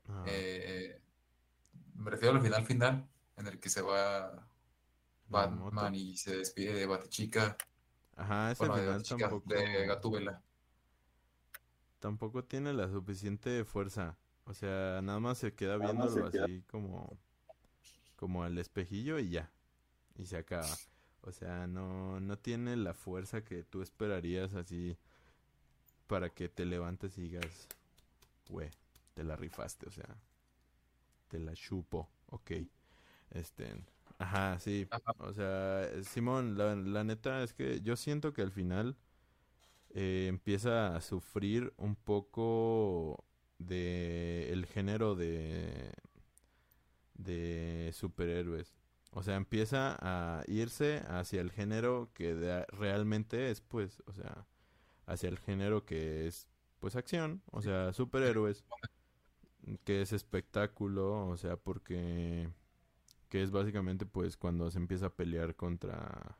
Ah, Eh, me refiero al final final, en el que se va. Batman y se despide de Batichica. Ajá, ese Bueno, de final de tampoco Gatúbela. tampoco tiene la suficiente fuerza. O sea, nada más se queda Nada se viéndolo queda. así como como al espejillo y ya. Y se acaba. O sea, no no tiene la fuerza que tú esperarías así para que te levantes y digas, "Güey, te la rifaste", o sea, te la chupo. Ok. Este, ajá, sí. Ajá. O sea, Simón, la, la neta es que yo siento que al final eh, empieza a sufrir un poco de el género de de superhéroes. O sea, empieza a irse hacia el género que de- realmente es, pues, o sea, hacia el género que es, pues, acción, o sea, superhéroes, que es espectáculo, o sea, porque que es básicamente, pues, cuando se empieza a pelear contra,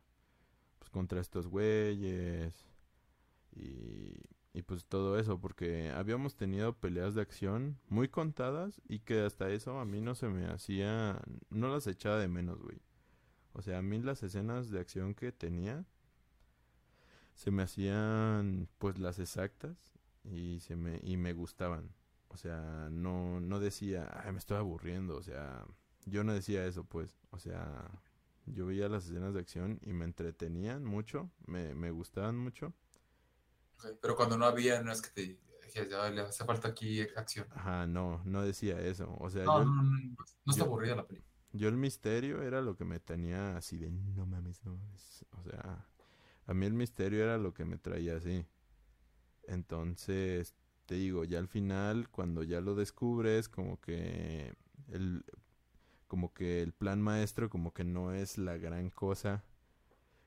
pues, contra estos güeyes y, y pues todo eso, porque habíamos tenido peleas de acción muy contadas y que hasta eso a mí no se me hacía, no las echaba de menos, güey. O sea, a mí las escenas de acción que tenía se me hacían pues las exactas y se me y me gustaban. O sea, no no decía, "Ay, me estoy aburriendo", o sea, yo no decía eso, pues. O sea, yo veía las escenas de acción y me entretenían mucho, me, me gustaban mucho. Pero cuando no había, no es que te dije, "Ya le hace falta aquí acción. Ajá, no, no decía eso. O sea, No, yo, no, no, no, no está yo, aburrida la película. yo el misterio era lo que me tenía así de no mames, no mames. O sea, a mí el misterio era lo que me traía así. Entonces, te digo, ya al final, cuando ya lo descubres, como que el, como que el plan maestro, como que no es la gran cosa,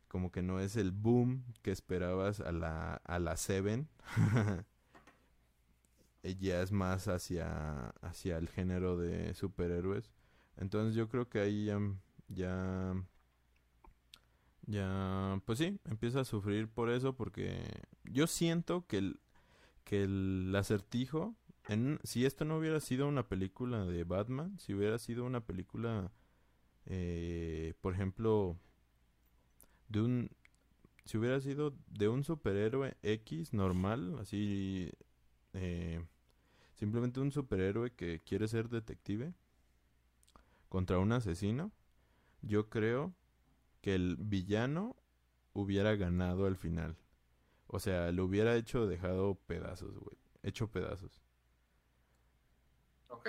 como que no es el boom que esperabas a la, a la Seven. Ella es más hacia, hacia el género de superhéroes. Entonces yo creo que ahí ya, ya, ya, pues sí, empieza a sufrir por eso porque yo siento que el, que el acertijo, en, si esto no hubiera sido una película de Batman, si hubiera sido una película, eh, por ejemplo, de un, si hubiera sido de un superhéroe X normal, así, eh, simplemente un superhéroe que quiere ser detective contra un asesino, yo creo que el villano hubiera ganado al final. O sea, lo hubiera hecho dejado pedazos, güey. Hecho pedazos. Ok.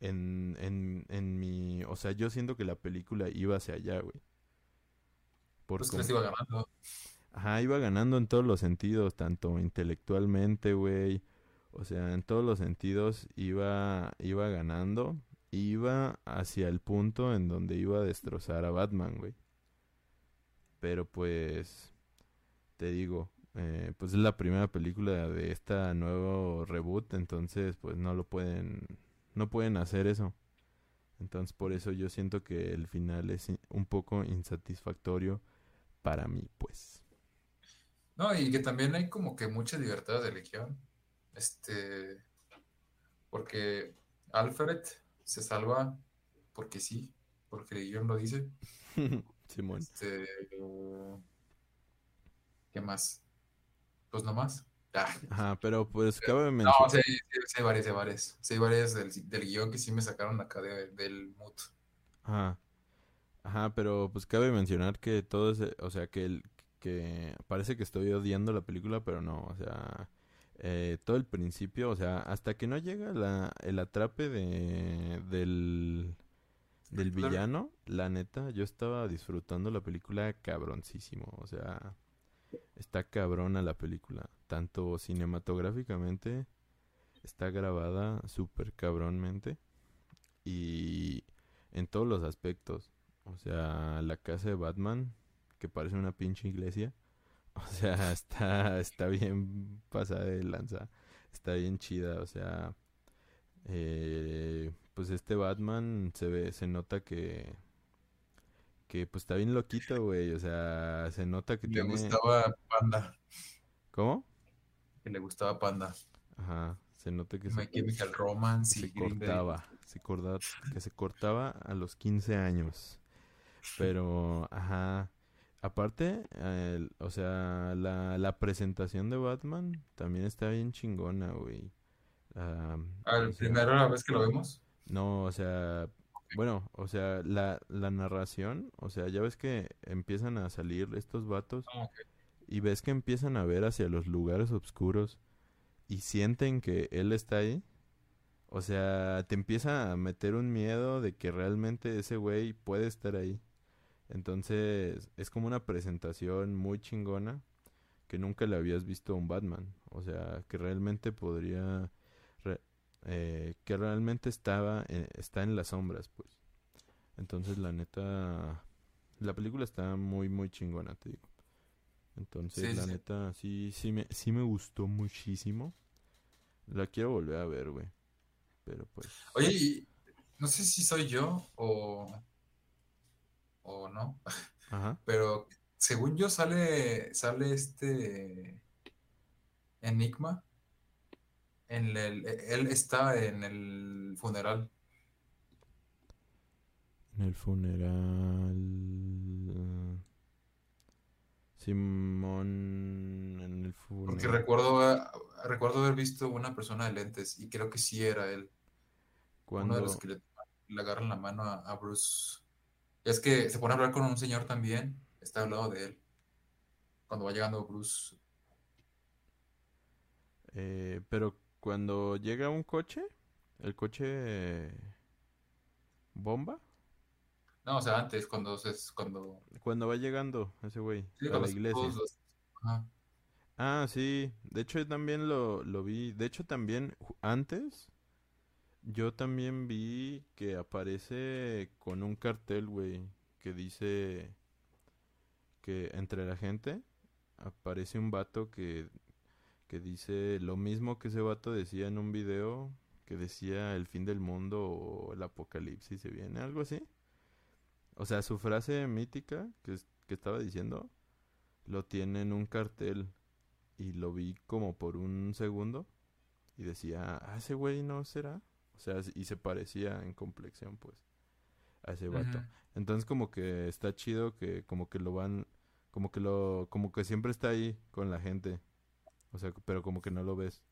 En, en, en mi... O sea, yo siento que la película iba hacia allá, güey. Por Pues les iba ganando. Ajá, iba ganando en todos los sentidos, tanto intelectualmente, güey. O sea, en todos los sentidos iba, iba ganando. Iba hacia el punto en donde iba a destrozar a Batman, güey. Pero pues, te digo, eh, pues es la primera película de esta nuevo reboot, entonces pues no lo pueden, no pueden hacer eso. Entonces por eso yo siento que el final es un poco insatisfactorio para mí, pues. No, y que también hay como que mucha libertad de elección. Este, porque Alfred se salva porque sí, porque el guion lo dice. Simón. Este, ¿qué más? Pues no más. Ah. Ajá, pero pues cabe No, sí, sí, sí hay varias, hay varias. Sí hay varias del, del guion que sí me sacaron acá de- del mood. Ajá. Ajá, pero pues cabe mencionar que todo ese, o sea, que el, que parece que estoy odiando la película, pero no, o sea, eh, todo el principio, o sea, hasta que no llega la, el atrape de, del, del villano, la neta, yo estaba disfrutando la película cabroncísimo, o sea, está cabrona la película, tanto cinematográficamente, está grabada súper cabronmente y en todos los aspectos. O sea, la casa de Batman, que parece una pinche iglesia. O sea, está, está bien pasada de lanza. Está bien chida. O sea, eh, pues este Batman se ve, se nota que, que pues está bien loquito, güey. O sea, se nota que Le tiene... gustaba Panda. ¿Cómo? Que le gustaba Panda. Ajá, se nota que se, My Chemical Romance se cortaba, se cortaba, que se cortaba a los 15 años. Pero, ajá, aparte, el- o sea, la, la presentación de Batman también está bien chingona, güey. Ah, Ah, o ¿la sea, vez que lo vemos? no, o sea, bueno, o sea, la, la narración, o sea, ya ves que empiezan a salir estos vatos Ah, y ves que empiezan a ver hacia los lugares oscuros y sienten que él está ahí. O sea, te empieza a meter un miedo de que realmente ese güey puede estar ahí. Entonces, es como una presentación muy chingona que nunca le habías visto a un Batman. O sea, que realmente podría... re- eh, que realmente estaba eh, está en las sombras, pues. Entonces, la neta... La película está muy, muy chingona, te digo. Entonces, Sí, la sí. neta, sí, sí me, sí me gustó muchísimo. La quiero volver a ver, güey. Pero pues... Oye, no sé si soy yo o, o no, Ajá. pero según yo sale, sale este Enigma. En el, él está en el funeral. En el funeral... Simón... En el Porque funeral... recuerdo, eh, recuerdo haber visto una persona de lentes y creo que sí era él. Uno de los Cuando... que le, le agarran la mano a, a Bruce. Es que se pone a hablar con un señor también. Está al lado de él. Cuando va llegando Bruce. eh, pero cuando llega un coche... El coche... ¿Bomba? No, o sea, antes, cuando se, cuando, Cuando va llegando ese güey sí, a la iglesia. todos los- ajá. Ah, sí. De hecho, yo también lo, lo vi. De hecho, también antes, yo también vi que aparece con un cartel, güey, que dice que entre la gente aparece un vato que, que dice lo mismo que ese vato decía en un video, que decía el fin del mundo o el apocalipsis se viene, algo así. O sea, su frase mítica que, que estaba diciendo lo tiene en un cartel y lo vi como por un segundo y decía, ah, ese güey no será. O sea, y se parecía en complexión, pues, a ese vato. Entonces como que está chido que como que lo van, como que lo, como que siempre está ahí con la gente. O sea, pero como que no lo ves.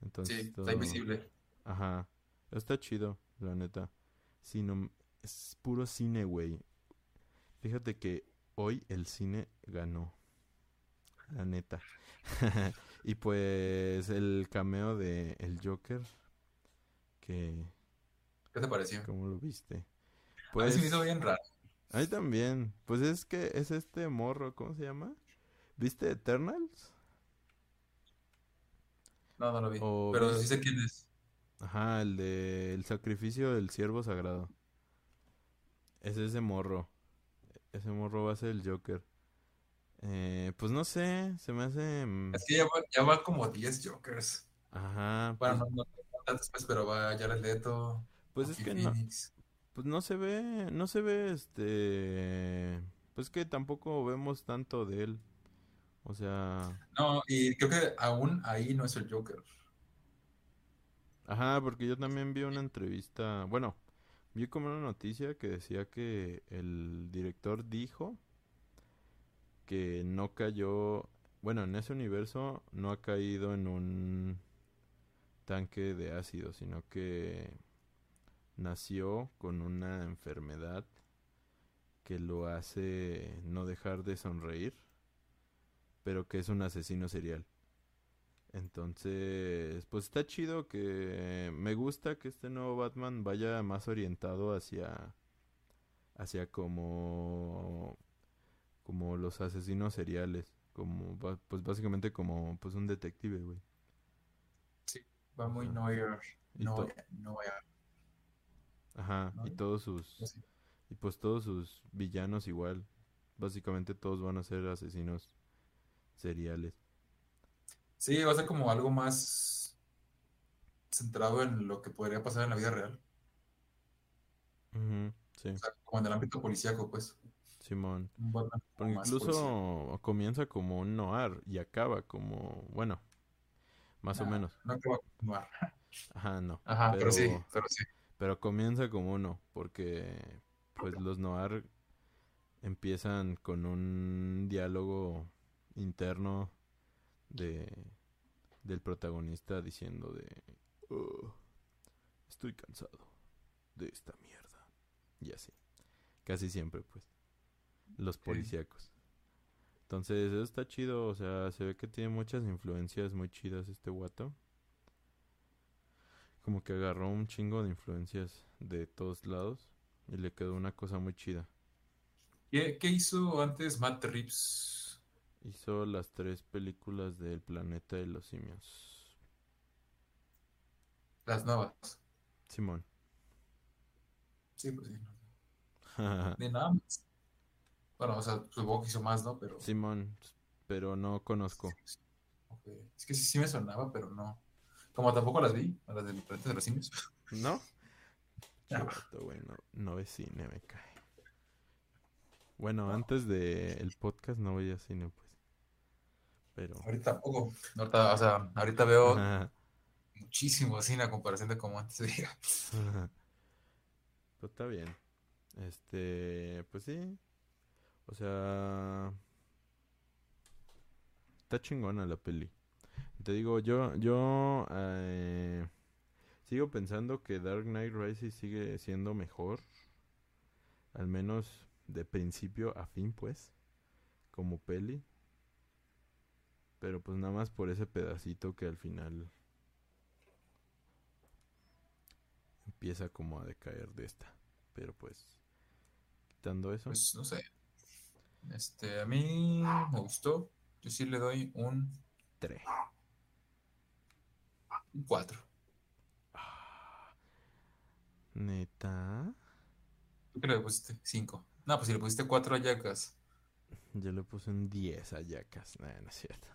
Entonces Sí, está invisible. Ajá. Está chido, la neta. Sí, no- es puro cine, güey. Fíjate que hoy el cine ganó. La neta. y pues el cameo de el Joker. Que, ¿Qué te pareció? ¿cómo lo viste? A mí Pues, se me hizo bien raro. a mí también. Pues es que es este morro, ¿cómo se llama? ¿Viste Eternals? No, no lo vi. O Pero sí sé quién es. Ajá, el de el sacrificio del siervo sagrado. Es ese morro. Ese morro va a ser el Joker. Eh, pues no sé, se me hace... mm, Es que ya va, ya va como 10 Jokers. Ajá, Bueno, pues, no, no no pues, pero va Jared Leto, pues es que no, Phoenix. pues no se ve, no se ve este... Pues que tampoco vemos tanto de él. O sea... No, y creo que aún ahí no es el Joker. Ajá, porque yo también vi una entrevista, bueno, vi como una noticia que decía que el director dijo que no cayó, bueno, en ese universo no ha caído en un tanque de ácido, sino que nació con una enfermedad que lo hace no dejar de sonreír, pero que es un asesino serial. Entonces, pues está chido que me gusta que este nuevo Batman vaya más orientado hacia hacia como como los asesinos seriales, como pues básicamente como pues un detective, güey. Va muy. Neuer. To- no, Ajá, y todos sus y pues todos sus villanos igual. Básicamente todos van a ser asesinos seriales. Sí, va a ser como algo más centrado en lo que podría pasar en la vida real. Ujú, sí, O sea, como en el ámbito policíaco, pues. Simón. Porque incluso comienza como un noir y acaba como, bueno, más o No, menos. no que va a continuar. Ajá, no. Ajá, pero sí, Pero, sí. pero comienza como uno, porque pues los noir empiezan con un diálogo interno de del protagonista diciendo de "Oh, estoy cansado de esta mierda y así casi siempre pues los policíacos entonces eso está chido o sea se ve que tiene muchas influencias muy chidas este guato como que agarró un chingo de influencias de todos lados y le quedó una cosa muy chida ¿Qué, qué hizo antes Matt Reeves? hizo las tres películas del planeta de los simios Las nuevas. Simón Sí, pues sí. De nada más. Bueno, o sea, supongo que hizo más, ¿no? Pero. Simón pero no conozco ok. Es que sí, sí me sonaba, pero no. Como tampoco las vi, las del planeta de los simios. ¿No? Qué No. güey, no, no ve cine, me cae. Bueno, antes de el podcast no veía cine, pues. Pero. Ahorita tampoco. Ahorita, o sea, ahorita veo Ajá. muchísimo cine a comparación de como antes veía. Pues está bien. Este, pues sí. O sea, está chingona la peli. Te digo, yo, yo eh, sigo pensando que Dark Knight Rises sigue siendo mejor. Al menos de principio a fin, pues. Como peli. Pero pues nada más por ese pedacito que al final empieza como a decaer de esta. Pero pues, quitando eso, Pues no sé. Este, a mí me gustó. Yo sí le doy un, 3. un 4. Neta, ¿Tú qué le pusiste? 5. No, pues si le pusiste 4 a Jackass. yo le puse un 10 a Jackass. Nah, no es cierto.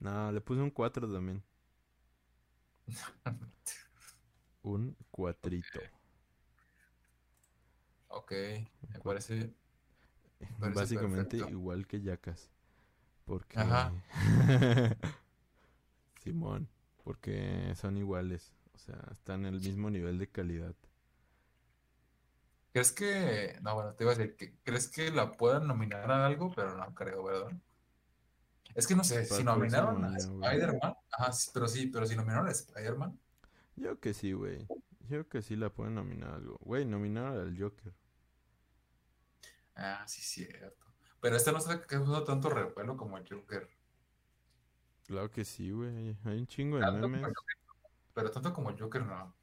No, le puse un 4 también. Un cuatrito. Ok, me parece. parece Básicamente perfecto. igual que Jackass. Porque... Ajá. Simón, porque son iguales. O sea, están en el mismo nivel de calidad. ¿Crees que.? No, bueno, te iba a decir que ¿crees que la puedan nominar a algo? Pero no creo, ¿verdad? Es que no sé, Para si nominaron a. Spider-Man. Ajá, pero sí, pero si nominaron a Spider-Man. Yo que sí, güey. Yo que sí la pueden nominar a algo. Güey, nominar al Joker. Ah, sí, cierto. Pero esta no está causando tanto revuelo como el Joker. Claro que sí, güey. Hay un chingo de Tanto memes. Joker. Pero tanto como el Joker, no.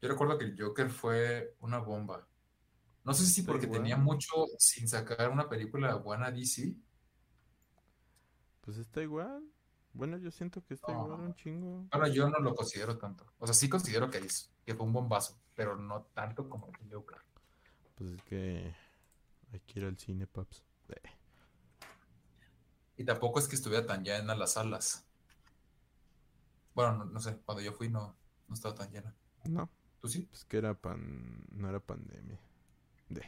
Yo recuerdo que el Joker fue una bomba. No sé si porque tenía mucho sin sacar una película buena DC. Pues está igual. Bueno, yo siento que está igual un chingo. Ahora yo no lo considero tanto. O sea, sí considero que, es, que fue un bombazo, pero no tanto como el Joker. Pues es que hay que ir al cine, paps. Y tampoco es que estuviera tan llena las salas. Bueno, no, sé, cuando yo fui no, no estaba tan llena. No. ¿Tú sí? Pues que era pan... no era pandemia. De.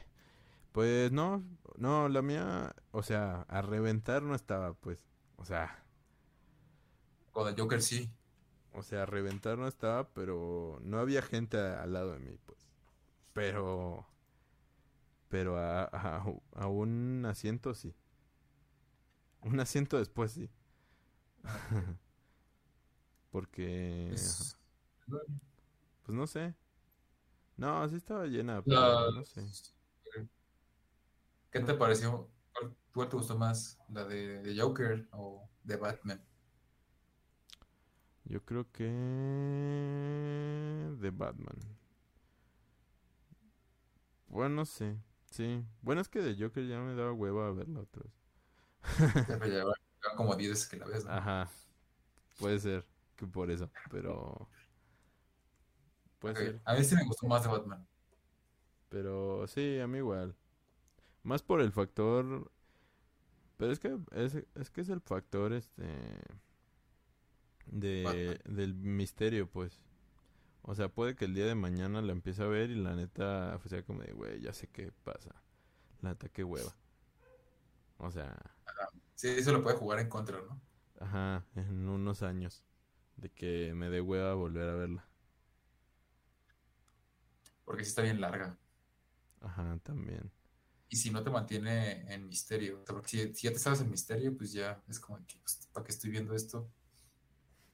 Pues no, no, la mía, o sea, a reventar no estaba, pues. O sea, con el Joker sí. O sea, reventar no estaba, pero no había gente al lado de mí, pues. Pero. Pero a, a, un asiento sí. Un asiento después sí. Porque. Pues, pues, no sé. No, así estaba llena, pero no sé. ¿Qué te pareció? ¿Cuál te gustó más? ¿La de, de Joker o de Batman? Yo creo que de Batman. Bueno, no sé. Sí. Bueno, es que de Joker ya me daba hueva a verla otra vez. Ya me lleva como 10 veces que la ves, ¿no? Ajá. Puede ser que por eso, pero... Puede ser. A mí sí me gustó más de Batman. Pero sí, a mí igual. Más por el factor... Pero es que es, es que es el factor, este de, del misterio, pues. O sea, puede que el día de mañana la empiece a ver y la neta sea como de, güey, ya sé qué pasa. La neta, qué hueva. O sea... Sí, eso lo puede jugar en contra, ¿no? Ajá, en unos años. De que me dé hueva volver a verla. Porque sí está bien larga. Ajá, también. Y si no te mantiene en misterio. si, ya te sabes en misterio, pues ya es como que, pues, ¿para qué estoy viendo esto?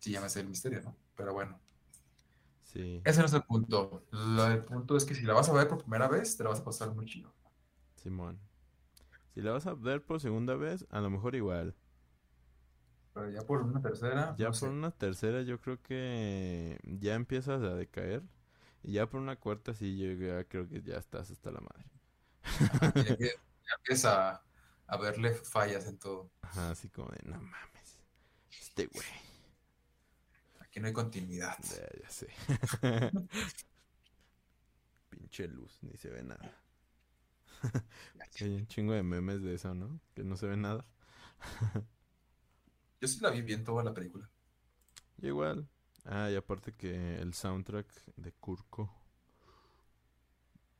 sí ya el misterio, ¿no? Pero bueno. Sí. Ese no es el punto. el punto es que si la vas a ver por primera vez, te la vas a pasar muy chido. Simón. Si la vas a ver por segunda vez, a lo mejor igual. Pero ya por una tercera. Ya por una tercera, yo creo que ya empiezas a decaer. Y ya por una cuarta, sí, yo ya creo que ya estás hasta la madre. ya, empiezas a, a verle fallas en todo. Ajá, así como de, no mames. Este güey. Aquí no hay continuidad. Ya, sé. Pinche luz, ni se ve nada. hay un chingo de memes de eso, ¿no? Que no se ve nada. Yo sí la vi bien toda la película. igual. Ah, y aparte que el soundtrack de Kurko.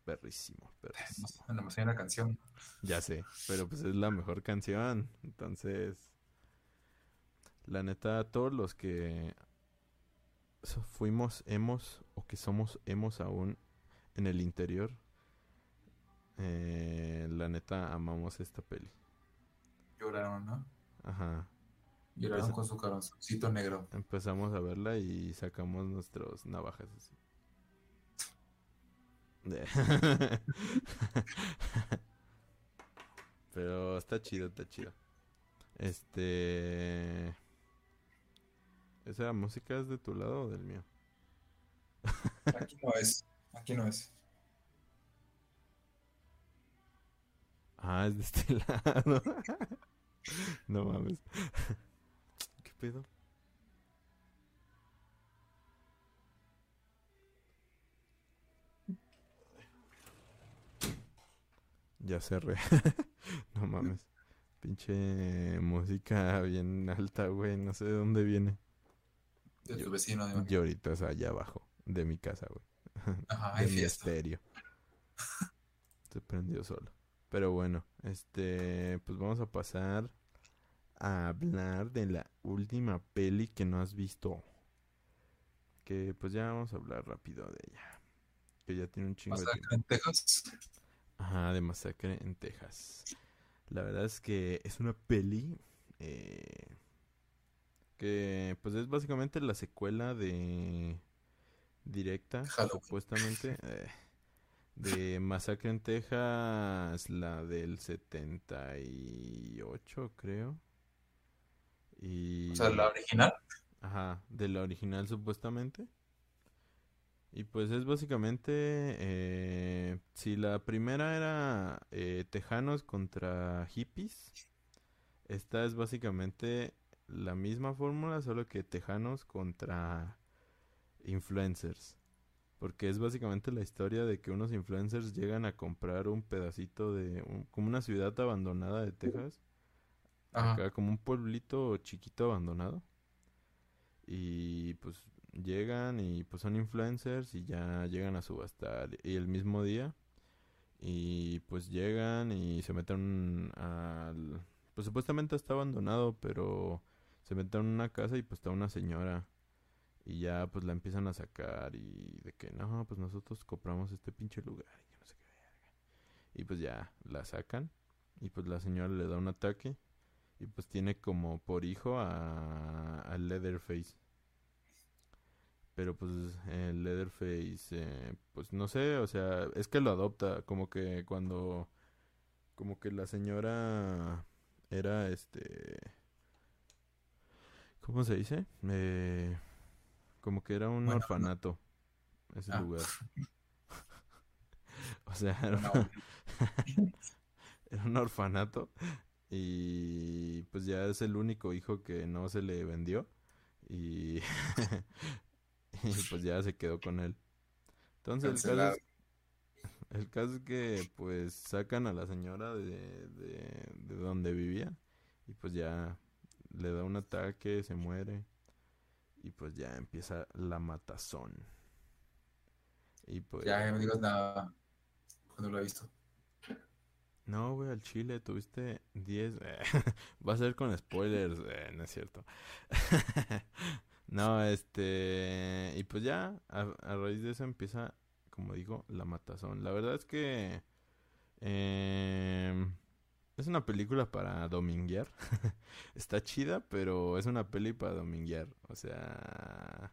Perrísimo, perrísimo. No, no, una canción. Ya sé, pero pues es la mejor canción. Entonces, la neta, todos los que fuimos hemos o que somos hemos aún en el interior. Eh, la neta amamos esta peli. Lloraron, ¿no? Ajá. Lloraron con su corazoncito negro. Empezamos a verla y sacamos nuestros navajas así. Pero está chido, está chido. Este. ¿Esa música es de tu lado o del mío? Aquí no es. Aquí no es. Ah, es de este lado. no mames. ¿Qué pedo? Ya cerré. no mames. Pinche música bien alta, güey. No sé de dónde viene. De tu vecino, de ahorita es allá abajo, de mi casa, güey. Ajá, de mi estéreo. Se prendió solo. Pero bueno, este, pues vamos a pasar a hablar de la última peli que no has visto. Que pues ya vamos a hablar rápido de ella. Que ya tiene un chingo de tiempo. en Texas? Ajá, de Masacre en Texas. La verdad es que es una peli eh, que pues es básicamente la secuela de directa, supuestamente, eh, de Masacre en Texas, la del 78, creo. Y... O sea, la original. Ajá, de la original supuestamente. Y pues es básicamente, eh, si la primera era eh, tejanos contra hippies, esta es básicamente la misma fórmula, solo que tejanos contra influencers. Porque es básicamente la historia de que unos influencers llegan a comprar un pedacito de... como una ciudad abandonada de Texas. Acá, como un pueblito chiquito abandonado. Y pues llegan y pues son influencers y ya llegan a subastar. Y el mismo día. Y pues llegan y se meten al... Pues supuestamente está abandonado, pero se meten en una casa y pues está una señora. Y ya pues la empiezan a sacar y de que no, pues nosotros compramos este pinche lugar y no sé qué Y pues ya la sacan. Y pues la señora le da un ataque. Y pues tiene como por hijo a, Leatherface. Pero pues el Leatherface, eh, pues no sé, o sea, es que lo adopta, como que cuando, como que la señora era este, ¿cómo se dice? Eh, como que era un orfanato ese ah. lugar. o sea, era, un orfanato y pues ya es el único hijo que no se le vendió y, y pues ya se quedó con él. Entonces el caso, es, el caso es que pues sacan a la señora de, de, de donde vivía y pues ya le da un ataque, se muere y pues ya empieza la matazón. Y pues... Ya, no digas nada cuando lo he visto. No, güey, al chile tuviste 10. Va a ser con spoilers, eh, no es cierto. no, este. Y pues ya, a, a, raíz de eso empieza, como digo, la matazón. La verdad es que. Eh, es una película para dominguear. Está chida, pero es una peli para dominguear. O sea,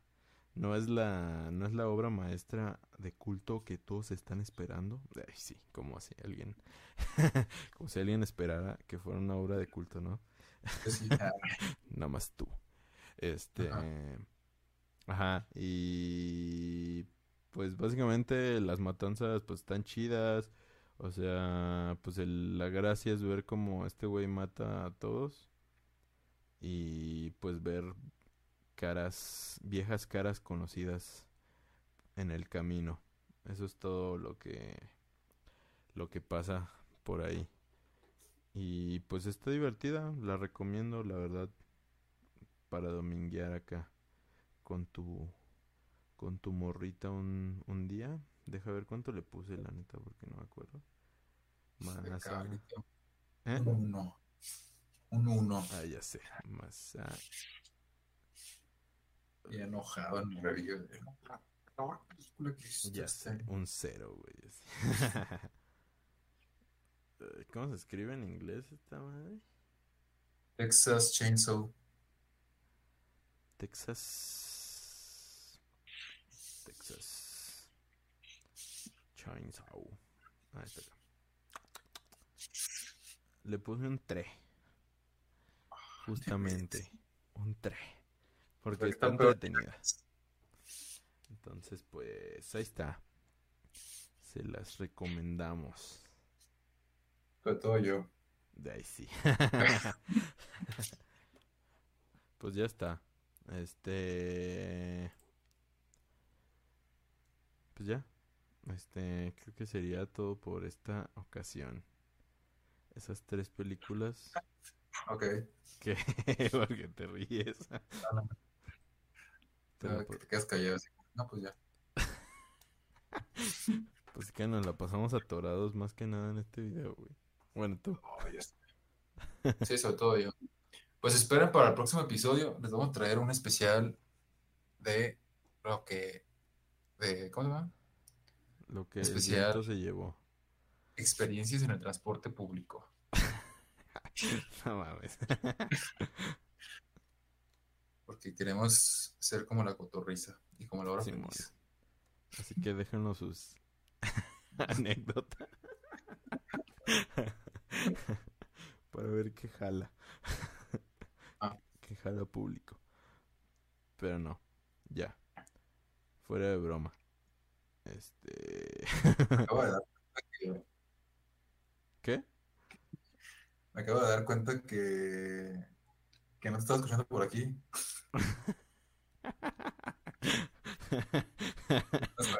no es la no es la obra maestra de culto que todos están esperando. Ay, sí, como así alguien como si alguien esperara que fuera una obra de culto, ¿no? Pues Nada más tú. Este ajá. y pues básicamente las matanzas pues están chidas o sea, pues la gracia es ver cómo este güey mata a todos. Y pues ver caras, viejas caras conocidas en el camino. Eso es todo lo que lo que pasa por ahí. Y pues está divertida, la recomiendo, la verdad, para dominguear acá con tu con tu morrita un, un día. Deja ver cuánto le puse, la neta, porque no me acuerdo. Más ¿Eh? Un uno. Un uno. Ah, ya sé. Más. Y enojado en el review. Ya sé. Un cero, güey. ¿Cómo se escribe en inglés esta madre? Texas Chainsaw. Texas Chainsaw. Ahí está. Le puse un 3. Justamente. Un 3. Porque está entretenida. Entonces, pues ahí está. Se las recomendamos. Fue todo yo. De ahí sí. pues ya está. Este. Pues ya. Este, creo que sería todo por esta ocasión. Esas tres películas. Ok. ¿Qué? Porque te ríes. No, Te, quedas callado No, pues ya. pues que nos la pasamos atorados más que nada en este video, güey. Bueno, tú. Sí, sobre todo yo. Pues esperen para el próximo episodio. Les vamos a traer un especial de lo que. De, ¿Cómo se llama? Lo que especial se llevó. Experiencias en el transporte público. no mames. Porque queremos ser como la cotorriza y como la hora sí, Así que déjenos sus anécdotas. Para ver qué jala. Ah. Qué jala público. Pero no, ya. Fuera de broma. Este. ¿Qué? Me acabo de dar cuenta que, que no estaba escuchando por aquí. Estás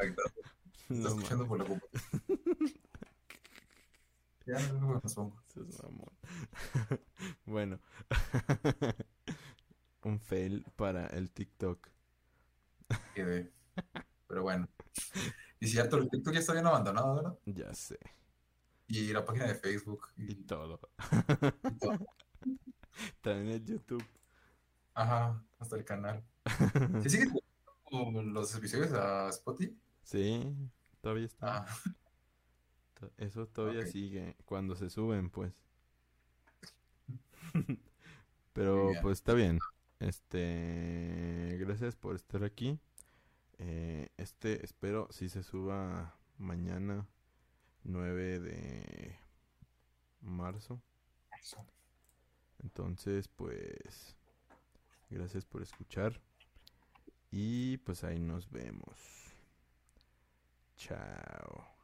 No escuchando por la computadora. Ya no nos mamón. bueno. Un fail para el TikTok. Quedé. Pero bueno. Y cierto, el TikTok ya está bien abandonado, ¿verdad? Ya sé. Y la página de Facebook. Y Y, todo. y todo. También el YouTube. Ajá, hasta el canal. ¿Sí sigues subiendo los episodios a Spotify? Sí, todavía está. Ah, Eso todavía sigue cuando se suben, pues. Pero pues está bien. Este, gracias por estar aquí. Eh, este espero si se suba mañana 9 de marzo. Entonces, pues gracias por escuchar y pues ahí nos vemos. Chao.